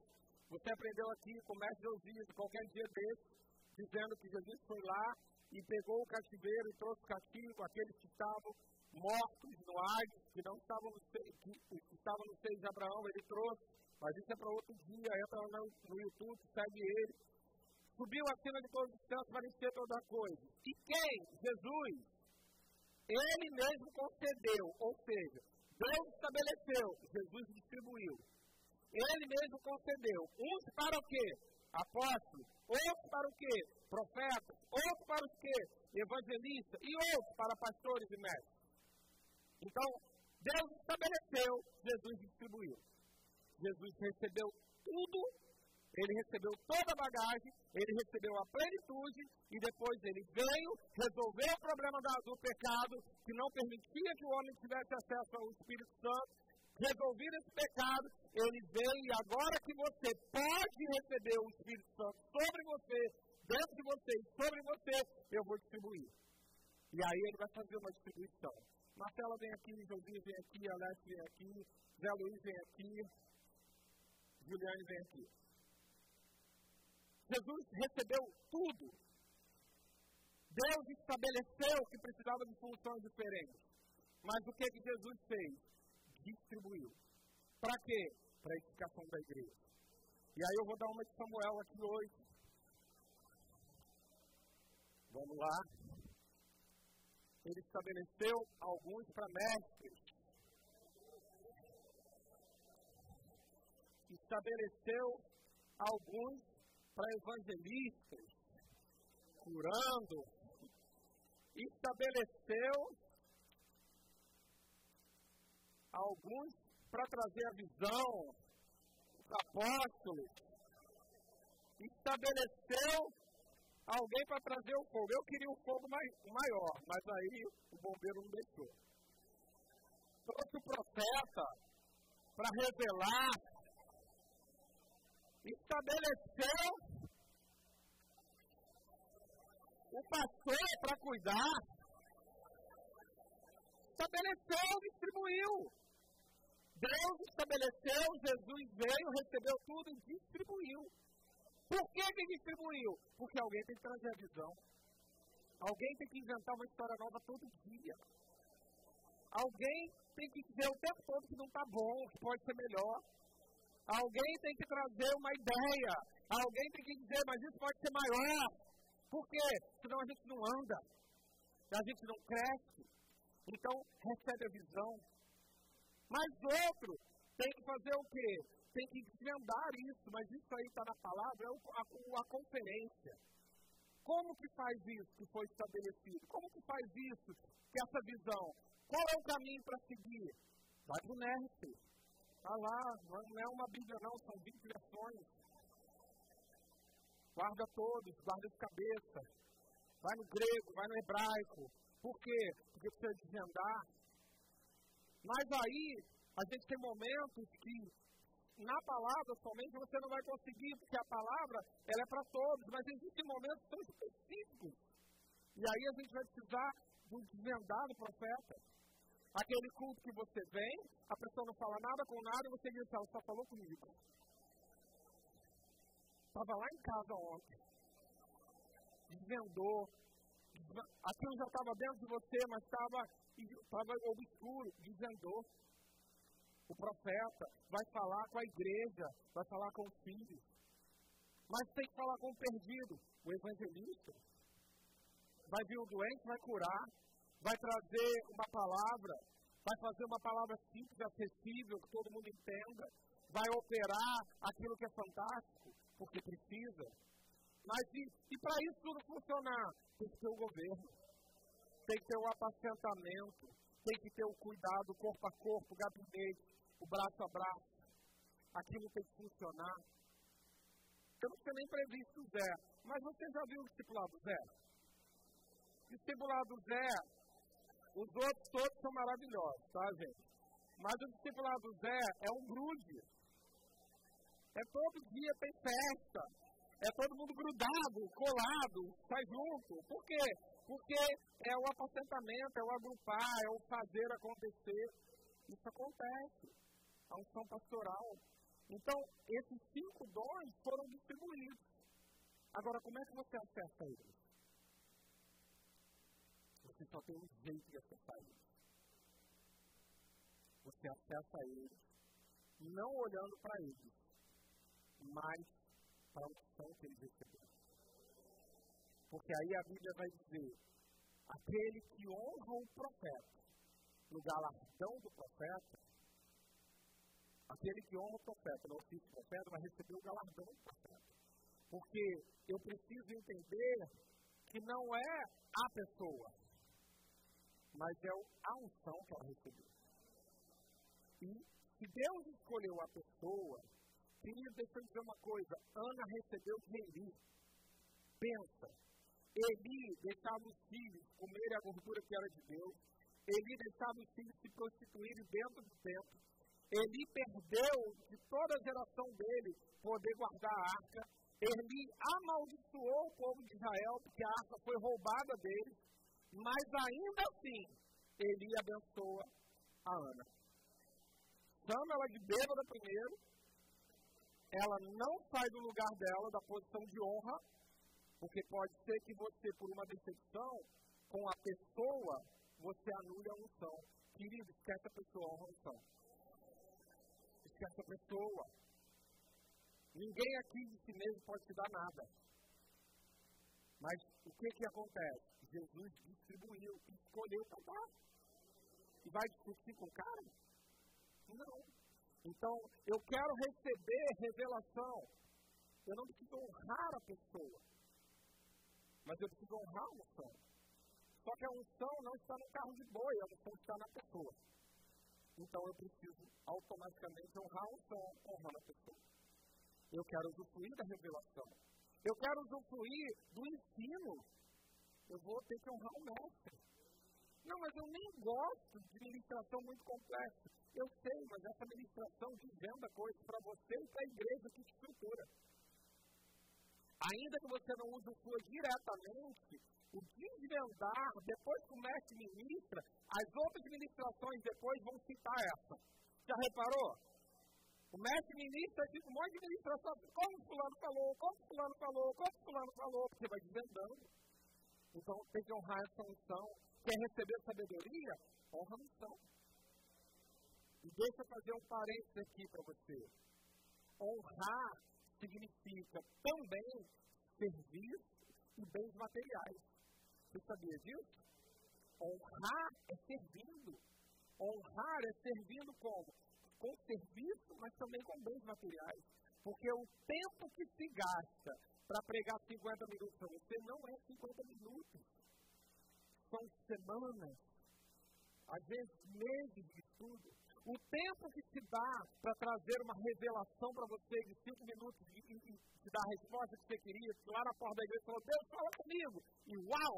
Você aprendeu aqui com o mestre Josias, qualquer dia desse, dizendo que Jesus foi lá e pegou o cativeiro e trouxe castigo àqueles que estavam mortos no Hades, que não estavam no seio, que, estavam no seio de Abraão, ele trouxe. Mas isso é para outro dia, entra no, no YouTube, segue ele. Subiu acima de todos os céus para encher toda a coisa. E quem? Jesus. Ele mesmo concedeu, ou seja, Deus estabeleceu, Jesus distribuiu. Ele mesmo concedeu. Uns para o quê? Apóstolos. Outros para o quê? Profetas. Outros para os quê? Evangelistas. E outros para pastores e mestres. Então, Deus estabeleceu, Jesus distribuiu. Jesus recebeu tudo, ele recebeu toda a bagagem, ele recebeu a plenitude e depois ele veio resolver o problema do pecado que não permitia que o homem tivesse acesso ao Espírito Santo resolver esse pecado, ele vem e agora que você pode receber o Espírito Santo sobre você, dentro de você e sobre você, eu vou distribuir. E aí ele vai fazer uma distribuição. Marcela vem aqui, Josias vem aqui, Alex vem aqui, Zé Luiz vem aqui, Juliane vem aqui. Jesus recebeu tudo. Deus estabeleceu que precisava de funções diferentes. Mas o que, que Jesus fez? Distribuiu. Para quê? Para a edificação da igreja. E aí eu vou dar uma de Samuel aqui hoje. Vamos lá. Ele estabeleceu alguns para mestres. Estabeleceu alguns para evangelistas, curando. Estabeleceu alguns para trazer a visão, os apóstolos. Estabeleceu alguém para trazer o fogo. Eu queria um fogo maior, mas aí o bombeiro não deixou. Trouxe o profeta para revelar. Estabeleceu o pastor para cuidar. Estabeleceu, distribuiu. Deus estabeleceu, Jesus veio, recebeu tudo e distribuiu. Por que que distribuiu? Porque alguém tem que trazer a visão. Alguém tem que inventar uma história nova todo dia. Alguém tem que dizer o tempo todo que não está bom, que pode ser melhor. Alguém tem que trazer uma ideia. Alguém tem que dizer, mas isso pode ser maior. Por quê? Senão a gente não anda. A gente não cresce. Então, recebe a visão, mas outro tem que fazer o quê? Tem que desvendar isso, mas isso aí está na palavra, é a, a conferência. Como que faz isso que foi estabelecido? Como que faz isso, que essa visão? Qual é o caminho para seguir? Vai para o NERC. Está lá, não é uma Bíblia não, são 20 versões. Guarda todos, guarda de cabeça. Vai no grego, vai no hebraico. Por quê? Porque precisa desvendar mas aí, a gente tem momentos que na palavra somente você não vai conseguir, porque a palavra ela é para todos, mas existem momentos tão específicos. E aí a gente vai precisar do desvendar do profeta. Aquele culto que você vem, a pessoa não fala nada com nada, e você diz, ela só falou comigo. Estava lá em casa ontem. Desvendou. Aquilo já estava dentro de você, mas estava obscuro, desandou. O profeta vai falar com a igreja, vai falar com os filhos. Mas tem que falar com o perdido, o evangelista. Vai vir o doente, vai curar, vai trazer uma palavra, vai fazer uma palavra simples, acessível, que todo mundo entenda, vai operar aquilo que é fantástico, porque precisa. Mas e, e para isso tudo funcionar, tem que ter o governo tem que ter o apacentamento, tem que ter o cuidado corpo a corpo, gabinete, o braço a braço. Aquilo tem que funcionar. Eu não sei nem previsto Zé, mas você já viu o discipulado Zé? Discipulado Zé, os outros todos são maravilhosos, tá, gente? Mas o discipulado Zé é um grude. É todo dia tem festa. É todo mundo grudado, colado, sai junto. Por quê? Porque é o apacentamento, é o agrupar, é o fazer acontecer. Isso acontece. A unção pastoral. Então, esses cinco dons foram distribuídos. Agora, como é que você acessa eles? Você só tem um jeito de acessar eles. Você acessa eles não olhando para eles, mas para a unção que eles receberam. Porque aí a Bíblia vai dizer: aquele que honra o profeta, no galardão do profeta, aquele que honra o profeta, no ofício do profeta, vai receber o galardão do profeta. Porque eu preciso entender que não é a pessoa, mas é a unção que ela recebeu. E se Deus escolheu a pessoa, querido, deixa eu dizer uma coisa: Ana recebeu de Pensa, Eli deixava os filhos comerem a gordura que era de Deus. Eli deixava os filhos se prostituírem dentro do templo. Eli perdeu de toda a geração dele poder guardar a arca. Eli amaldiçoou o povo de Israel porque a arca foi roubada deles. Mas ainda assim, Eli abençoa a Ana. Chama ela de bêbada primeiro. Ela não sai do lugar dela, da posição de honra, porque pode ser que você, por uma decepção com a pessoa, você anule a unção. Querido, esquece a pessoa, honra a unção. Esquece a pessoa. Ninguém aqui de si mesmo pode te dar nada. Mas o que que acontece? Jesus distribuiu, escolheu para dar. E vai discutir com o cara? Não. Então, eu quero receber revelação. Eu não preciso honrar a pessoa. Mas eu preciso honrar a unção. Só que a unção não está no carro de boi, a unção está na pessoa. Então eu preciso automaticamente honrar a unção, honrando a pessoa. Eu quero usufruir da revelação. Eu quero usufruir do ensino. Eu vou ter que honrar o mestre. Não, mas eu nem gosto de ministração muito complexa. Eu sei, mas essa ministração desvenda coisas para você e para a igreja que estrutura. Ainda que você não use o sua diretamente, o desvendar, depois que o mestre ministra, as outras ministrações depois vão citar essa. Já reparou? O mestre ministra diz um monte de ministração, como fulano falou, como fulano falou, como fulano falou, porque vai desvendando. Então tem que honrar essa unção. Quer receber sabedoria? Honra a unção. E deixa eu fazer um parênteses aqui para você. Honrar significa também serviço e bens materiais. Você sabia disso? Honrar é servindo. Honrar é servindo como? Com serviço, mas também com bens materiais. Porque o tempo que se gasta para pregar 50 minutos para você não é 50 minutos. São semanas, às vezes meses de estudo. O tempo que se dá para trazer uma revelação para você de cinco minutos e, te dar a resposta que você queria, que lá na porta da igreja falou, Deus, fala comigo. E uau!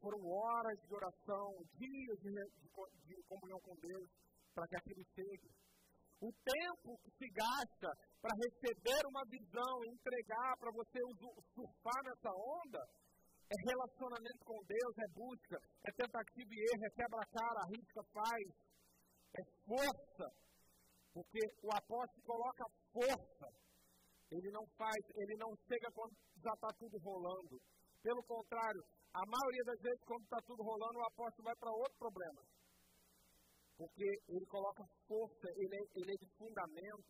Foram horas de oração, dias de, de, de comunhão com Deus, para que aquilo chegue. O tempo que se gasta para receber uma visão e entregar para você surfar nessa onda, é relacionamento com Deus, é busca, é tentativa e erro, é quebra-cara, arrisca, faz, é força. Porque o apóstolo coloca força. Ele não faz, ele não chega quando já está tudo rolando. Pelo contrário, a maioria das vezes, quando está tudo rolando, o apóstolo vai para outro problema. Porque ele coloca força, ele é, ele é de fundamento.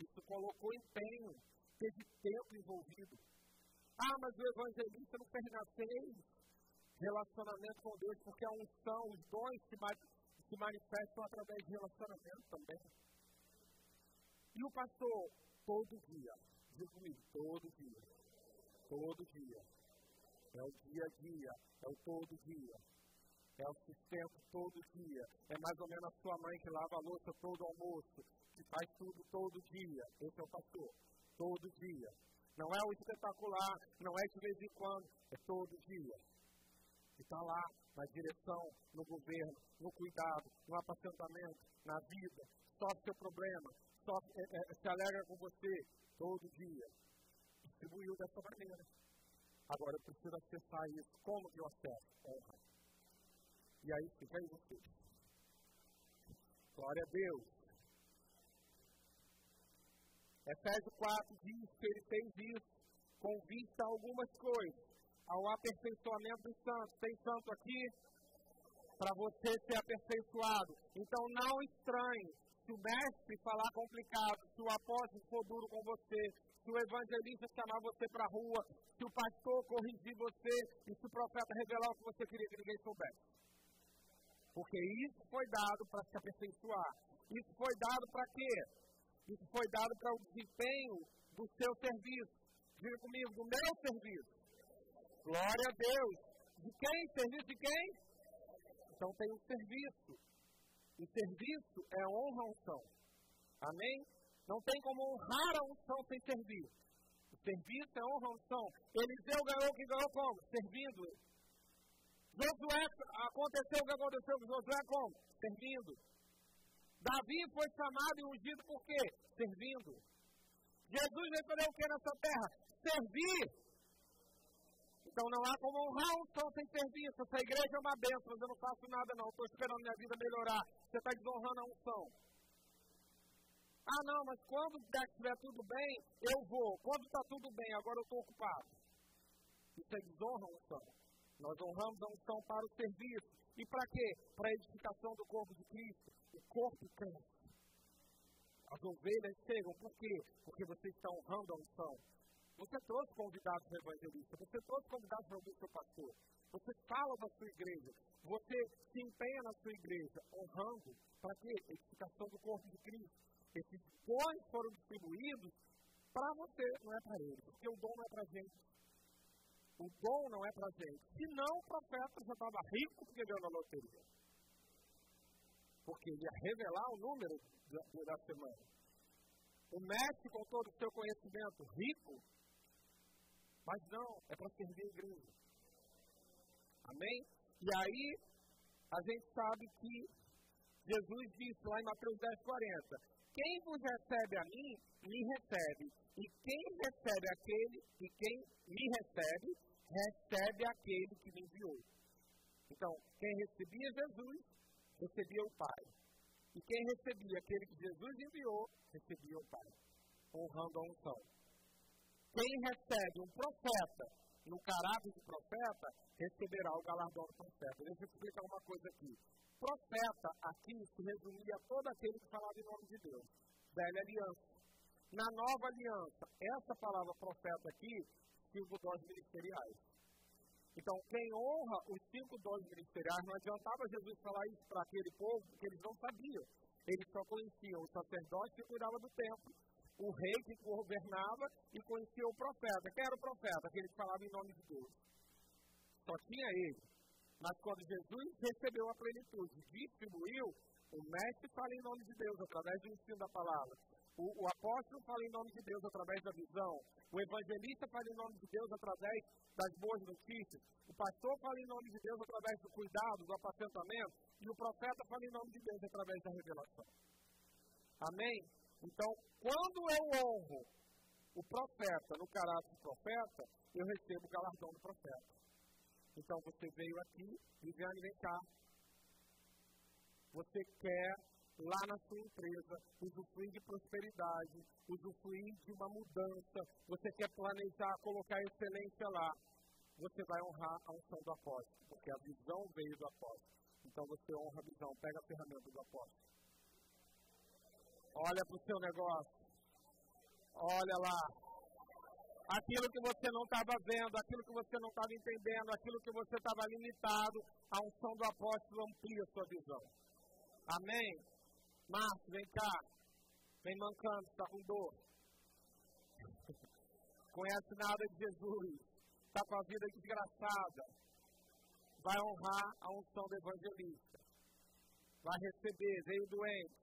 Isso colocou empenho, teve tempo envolvido. Ah, mas o evangelista não fez relacionamento com Deus, porque a unção, os dons se se manifestam através de relacionamento também. E o pastor, todo dia, comigo, todo dia, todo dia, é o dia a dia, é o todo dia, é o sustento todo dia, é mais ou menos a sua mãe que lava a louça todo almoço, que faz tudo todo dia. Esse é o pastor, todo dia. Não é o espetacular, não é de vez em quando, é todo dia. E está lá na direção, no governo, no cuidado, no apacentamento, na vida, sofre seu problema, sofre, é, é, se alegra com você todo dia. Distribuiu dessa maneira. Agora eu preciso acessar isso. Como que eu acesso? E aí fica aí você. Glória a Deus. Efésios 4 diz que ele fez isso com vista a algumas coisas. Ao aperfeiçoamento dos santos. Tem santo aqui? para você ser aperfeiçoado. Então não estranhe se o mestre falar complicado, se o apóstolo for duro com você, se o evangelista chamar você para a rua, se o pastor corrigir você e se o profeta revelar o que você queria que ninguém soubesse. Porque isso foi dado para se aperfeiçoar. Isso foi dado para quê? Isso foi dado para o desempenho do seu serviço. Diga comigo, do meu serviço. Glória a Deus. De quem? Serviço de quem? Então tem o serviço. O serviço é honra à unção. Amém? Não tem como honrar a unção sem servir. O serviço é honra à unção. Eliseu ganhou o que ganhou como? Servindo. Josué, aconteceu o que aconteceu com Josué como? Servindo. Davi foi chamado e ungido por quê? Servindo. Jesus fazer o que nessa terra? Servir. Então não há como honrar um som sem serviço. Essa igreja é uma benção, mas eu não faço nada não. Estou esperando minha vida melhorar. Você está desonrando a unção. Ah, não, mas quando estiver tudo bem, eu vou. Quando está tudo bem, agora eu estou ocupado. Isso é desonra a unção. Nós honramos a unção para o serviço. E para quê? Para a edificação do corpo de Cristo. O corpo cresce. As ovelhas chegam. Por quê? Porque você está honrando a unção. Você trouxe convidados para evangelista. Você trouxe convidados para ouvir seu pastor. Você fala da sua igreja. Você se empenha na sua igreja, honrando. Para quê? Edificação do corpo de Cristo. Esses dons foram distribuídos para você, não é para ele. Porque o dom não é para gente. O dom não é para gente. Se não, o profeta já estava rico porque deu na loteria. Porque ele ia revelar o número da, da semana. O mestre, com todo o seu conhecimento rico, mas não, é para servir a igreja. Amém? E aí, a gente sabe que Jesus disse lá em Mateus 10, 40: Quem vos recebe a mim, me recebe. E quem recebe aquele, e quem me recebe, recebe aquele que me enviou. Então, quem recebia Jesus, recebia o Pai. E quem recebia aquele que Jesus enviou, recebia o Pai. Honrando a unção. Quem recebe um profeta no caráter de profeta, receberá o galardão do profeta. Deixa eu explicar uma coisa aqui. Profeta aqui se resumia a todo aquele que falava em nome de Deus. Velha aliança. Na nova aliança, essa palavra profeta aqui, cinco dons ministeriais. Então, quem honra os cinco dons ministeriais, não adiantava Jesus falar isso para aquele povo, porque eles não sabiam. Eles só conheciam o sacerdote que cuidava do templo, o rei que governava e conhecia o profeta. Quem era o profeta? Aquele que falava em nome de Deus. Só tinha ele. Mas quando Jesus recebeu a plenitude distribuiu, o mestre fala em nome de Deus através do ensino da palavra. O, o, apóstolo fala em nome de Deus através da visão. O evangelista fala em nome de Deus através das boas notícias. O pastor fala em nome de Deus através do cuidado, do apacentamento. E o profeta fala em nome de Deus através da revelação. Amém? Então, quando eu honro o profeta no caráter de profeta, eu recebo o galardão do profeta. Então, você veio aqui, Viviane, vem cá. Você quer, lá na sua empresa, usufruir de prosperidade, usufruir de uma mudança, você quer planejar, colocar excelência lá. Você vai honrar a unção do apóstolo, porque a visão veio do apóstolo. Então, você honra a visão, pega a ferramenta do apóstolo. Olha para o seu negócio. Olha lá. Aquilo que você não estava vendo, aquilo que você não estava entendendo, aquilo que você estava limitado, a unção do apóstolo amplia sua visão. Amém? Márcio, vem cá. Vem mancando, está com dor. Conhece nada de Jesus. Está com a vida desgraçada. Vai honrar a unção do evangelista. Vai receber, veio doente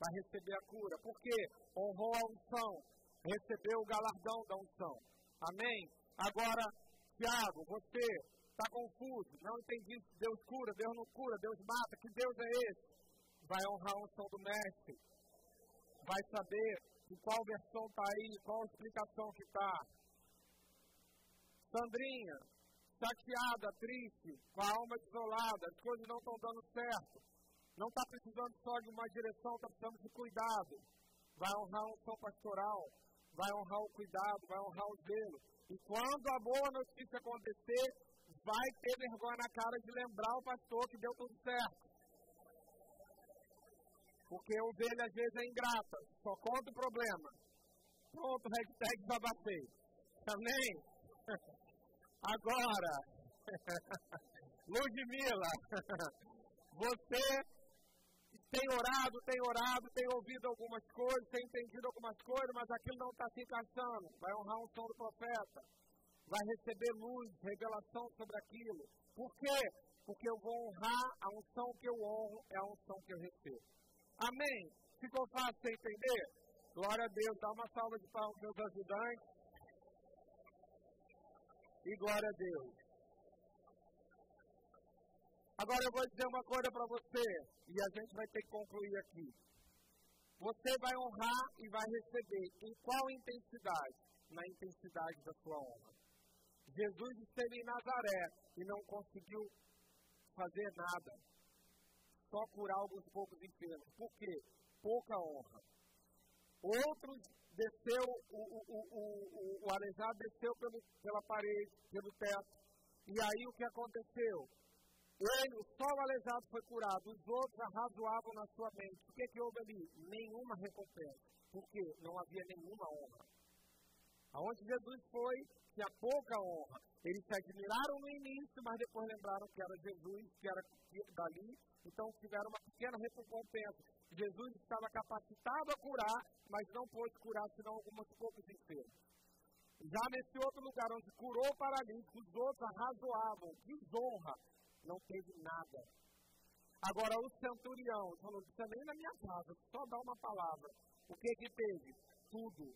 vai receber a cura. Porque honrou a unção, recebeu o galardão da unção. Amém? Agora, Tiago, você está confuso, não entendi se Deus cura, Deus não cura, Deus mata, que Deus é esse? Vai honrar a unção do mestre. Vai saber qual versão está aí, qual explicação que está. Sandrinha, chateada, triste, com a alma desolada, as coisas não estão dando certo. Não está precisando só de uma direção, está precisando de cuidado. Vai honrar um som pastoral, vai honrar o cuidado, vai honrar o zelo. E quando a boa notícia acontecer, vai ter vergonha na cara de lembrar o pastor que deu tudo certo. Porque o ovelha às vezes é ingrata, só conta o problema. Pronto, hashtag desabafei. Amém? Agora, Ludmilla, você tem orado, tem orado, tem ouvido algumas coisas, tem entendido algumas coisas, mas aquilo não está se encaixando. Vai honrar o som do profeta. Vai receber luz, revelação sobre aquilo. Por quê? Porque eu vou honrar a unção que eu honro, é a unção que eu recebo. Amém? Ficou fácil de entender? Glória a Deus. Dá uma salva de palmas aos meus ajudantes. E glória a Deus. Agora eu vou dizer uma coisa para você, e a gente vai ter que concluir aqui. Você vai honrar e vai receber. Em qual intensidade? Na intensidade da sua honra. Jesus esteve em Nazaré e não conseguiu fazer nada. Só curar alguns poucos enfermos. Por quê? Pouca honra. Outros desceu, o, o, o, o, o desceu pelo, pela parede, pelo teto. E aí o que aconteceu? Ele, o aleijado foi curado, os outros arrazoavam na sua mente. O que, que houve ali? Nenhuma recompensa. Por quê? Não havia nenhuma honra. Aonde Jesus foi, tinha pouca honra. Eles se admiraram no início, mas depois lembraram que era Jesus, que era dali, então tiveram uma pequena recompensa. Jesus estava capacitado a curar, mas não pôde curar senão alguns poucos enfermos. Já nesse outro lugar onde curou o paralítico, os outros arrazoavam, desonra, não teve nada. Agora o centurião falou, precisa nem na minha casa, só dá uma palavra. O que que teve? Tudo.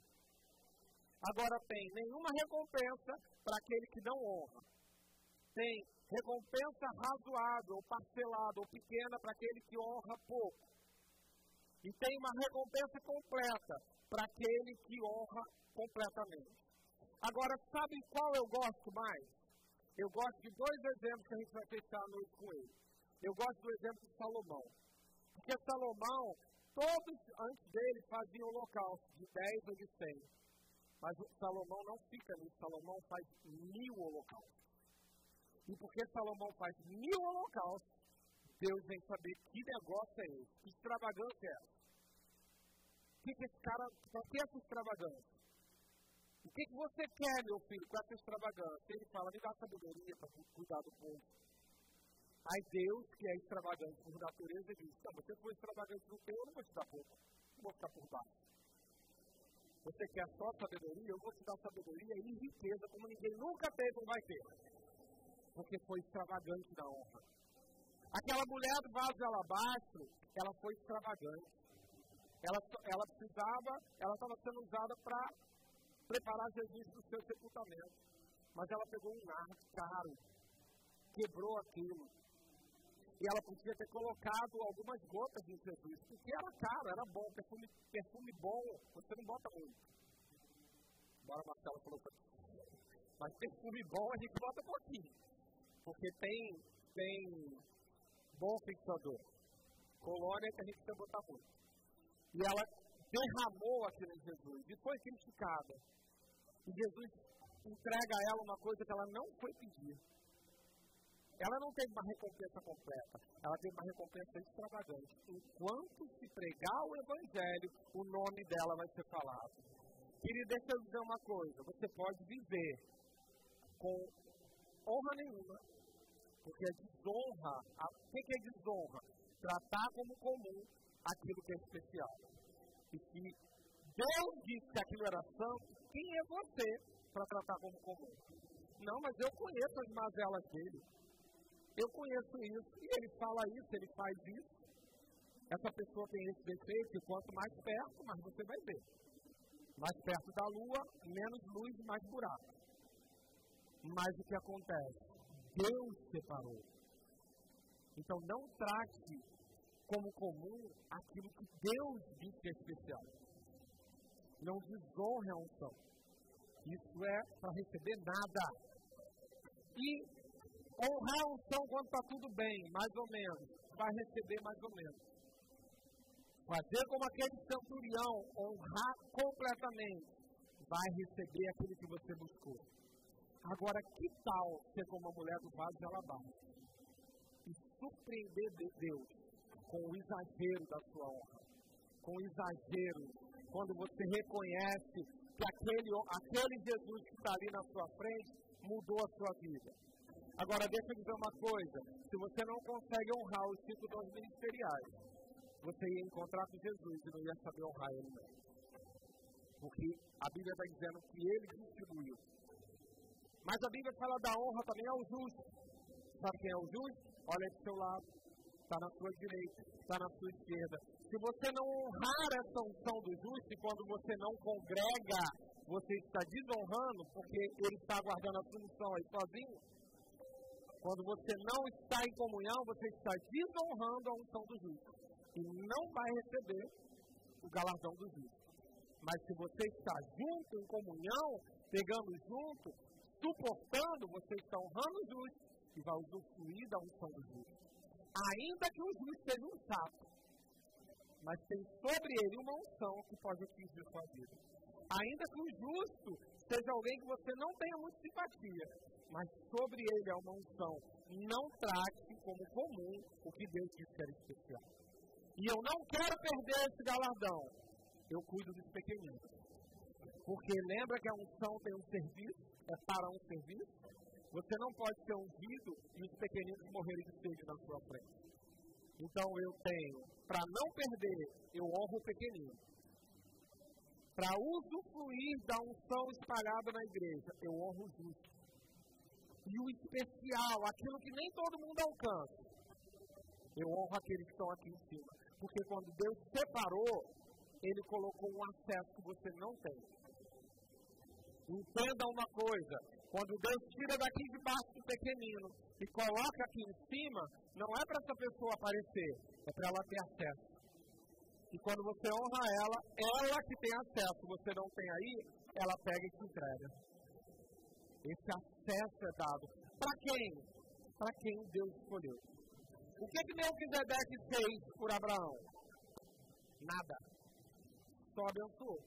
Agora tem nenhuma recompensa para aquele que não honra. Tem recompensa razoável, parcelada ou pequena para aquele que honra pouco. E tem uma recompensa completa para aquele que honra completamente. Agora, sabe qual eu gosto mais? Eu gosto de dois exemplos que a gente vai fechar a noite com ele. Eu gosto do exemplo de Salomão. Porque Salomão, todos antes dele faziam holocausto, de 10 ou de 100. Mas Salomão não fica nisso. Salomão faz mil holocaustos. E porque Salomão faz mil holocaustos, Deus vem saber que negócio é esse, que extravagância é essa. O que, que esse cara, por que essa extravagância? O que, que você quer, meu filho, com essa extravagância? Ele fala, me dá sabedoria para cuidar do povo. Aí Deus, que é extravagante por natureza, ele diz, você for extravagante no teu, eu não vou te dar pouco. Não vou ficar por baixo. Você quer só sabedoria? Eu vou te dar sabedoria e riqueza, como ninguém nunca teve ou vai ter. Porque foi extravagante na honra. Aquela mulher do vaso de alabastro, ela foi extravagante. Ela, ela precisava, ela estava sendo usada para preparar Jesus para o seu sepultamento. Mas ela pegou um nardo caro, quebrou aquilo. E ela podia ter colocado algumas gotas de Jesus, porque era caro, era bom, perfume, perfume bom, você não bota muito. Embora a Marcela falou para Mas perfume bom a gente bota pouquinho. Porque tem, tem bom fixador. Colônia que a gente precisa botar muito. E ela derramou aquilo em Jesus e foi criticada. E Jesus entrega a ela uma coisa que ela não foi pedir. Ela não teve uma recompensa completa, ela teve uma recompensa extravagante. Enquanto se pregar o Evangelho, o nome dela vai ser falado. Queria deixa eu dizer uma coisa: você pode viver com honra nenhuma, porque é desonra. O que é desonra? Tratar como comum aquilo que é especial. E se Deus disse que aquilo era santo, quem é você para tratar como comum? Não, mas eu conheço as mazelas dele. Eu conheço isso. E ele fala isso, ele faz isso. Essa pessoa tem esse defeito, e quanto mais perto, mais você vai ver. Mais perto da lua, menos luz e mais buraco. Mas o que acontece? Deus separou. Então não trate como comum aquilo que Deus disse que é especial. Não desonre a unção. Isso é para receber nada. E honrar a unção quando está tudo bem, mais ou menos. Vai receber mais ou menos. Fazer como aquele centurião, honrar completamente. Vai receber aquilo que você buscou. Agora, que tal ser como a mulher do vaso de alabastro? E surpreender Deus com o exagero da sua honra. Com o exagero quando você reconhece que aquele, aquele Jesus que está ali na sua frente mudou a sua vida. Agora, deixa eu dizer uma coisa: se você não consegue honrar os dons ministeriais, você ia encontrar com Jesus e não ia saber honrar ele mesmo. Porque a Bíblia está dizendo que ele distribuiu. Mas a Bíblia fala da honra também ao justo. Sabe quem é o justo? Olha do seu lado, está na sua direita, está na sua esquerda. Se você não honrar essa unção do justo, e quando você não congrega, você está desonrando, porque ele está guardando a sua unção aí sozinho. Quando você não está em comunhão, você está desonrando a unção do justo. E não vai receber o galardão do justo. Mas se você está junto, em comunhão, pegando junto, suportando, você está honrando o justo e vai usufruir da unção do justo. Ainda que o justo seja um sapo, mas tem sobre ele uma unção que pode atingir sua vida. Ainda que o justo seja alguém que você não tenha muita simpatia, mas sobre ele é uma unção. Não trate como comum o que Deus disse que era especial. E eu não quero perder esse galardão. Eu cuido dos pequeninos. Porque lembra que a unção tem um serviço, é para um serviço. Você não pode ser ungido e os pequeninos morrerem de sede na sua frente. Então eu tenho, para não perder, eu honro o pequenino. Para usufruir da unção espalhada na igreja, eu honro o justo. E o especial, aquilo que nem todo mundo alcança, eu honro aqueles que estão aqui em cima. Porque quando Deus separou, Ele colocou um acesso que você não tem. Entenda uma coisa: quando Deus tira daqui de baixo do pequenino e coloca aqui em cima, não é para essa pessoa aparecer, é para ela ter acesso. E quando você honra ela, ela que tem acesso, você não tem aí, ela pega e te entrega. Esse acesso é dado. Para quem? Para quem Deus escolheu. O que, que Melquisedeque fez por Abraão? Nada. Só abençoou.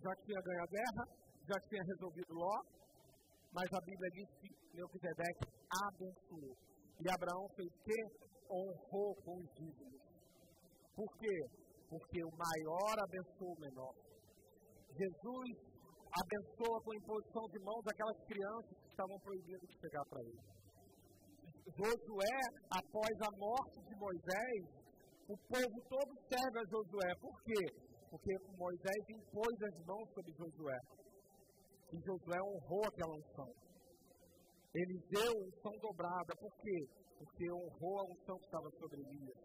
Já tinha ganho a guerra, já tinha resolvido Ló, mas a Bíblia diz que Melquisedeque abençoou. E Abraão fez o quê? Honrou com os dízimos. Por quê? Porque o maior abençoa o menor. Jesus abençoa com imposição de mãos aquelas crianças que estavam proibidas de chegar para ele. Josué, após a morte de Moisés, o povo todo serve a Josué. Por quê? Porque Moisés impôs as mãos sobre Josué. E Josué honrou aquela unção. Ele deu unção dobrada. Por quê? Porque honrou a unção que estava sobre Elias.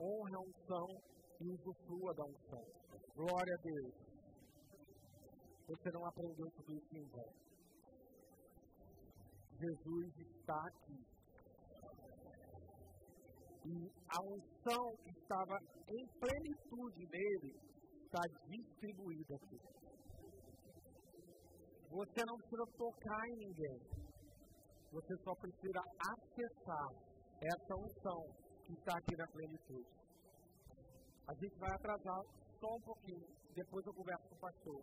Honre a unção e usufrua da unção. Glória a Deus. Você não aprendeu tudo isso em vão. Jesus está aqui. E a unção que estava em plenitude nele está distribuída aqui. Você não precisa tocar em ninguém. Você só precisa acessar essa unção que está aqui na plenitude. A gente vai atrasar só um pouquinho. Depois eu converso com o pastor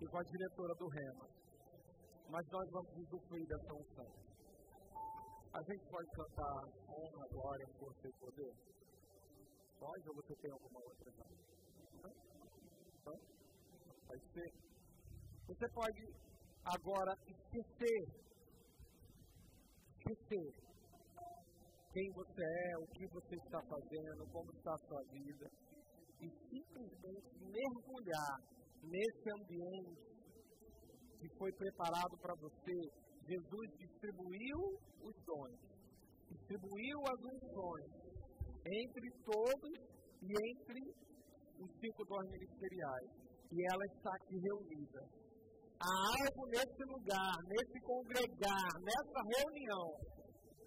e com a diretora do REMA. Mas nós vamos usufruir dessa unção. A gente pode cantar honra, glória, força e poder? Pode ou você tem alguma outra? Não? Vai ser? Você pode agora esquecer, esquecer quem você é, o que você está fazendo, como está a sua vida, e simplesmente mergulhar nesse ambiente que foi preparado para você. Jesus distribuiu os dons, distribuiu as unções entre todos e entre os cinco dons ministeriais. E ela está aqui reunida há algo nesse lugar, nesse congregar, nessa reunião,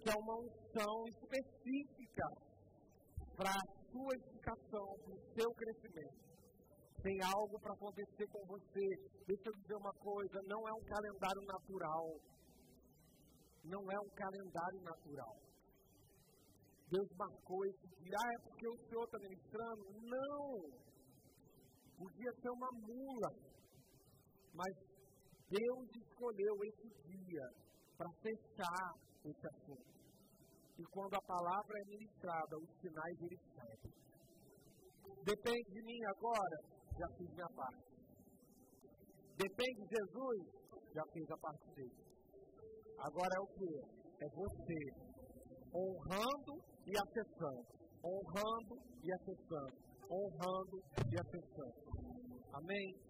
que é uma unção específica para a sua edificação, para o seu crescimento. Tem algo para acontecer com você. Deixa eu dizer uma coisa: não é um calendário natural. Não é um calendário natural. Deus marcou esse dia. Ah, é porque o Senhor está ministrando? Não! Podia ser uma mula. Mas Deus escolheu esse dia para fechar esse assunto. E quando a palavra é ministrada, os sinais eles seguem. Depende de mim agora, já fiz minha parte. Depende de Jesus, já fiz a parte dele. Agora é o que? É você honrando e acessando. Honrando e acessando. Honrando e acessando. Amém?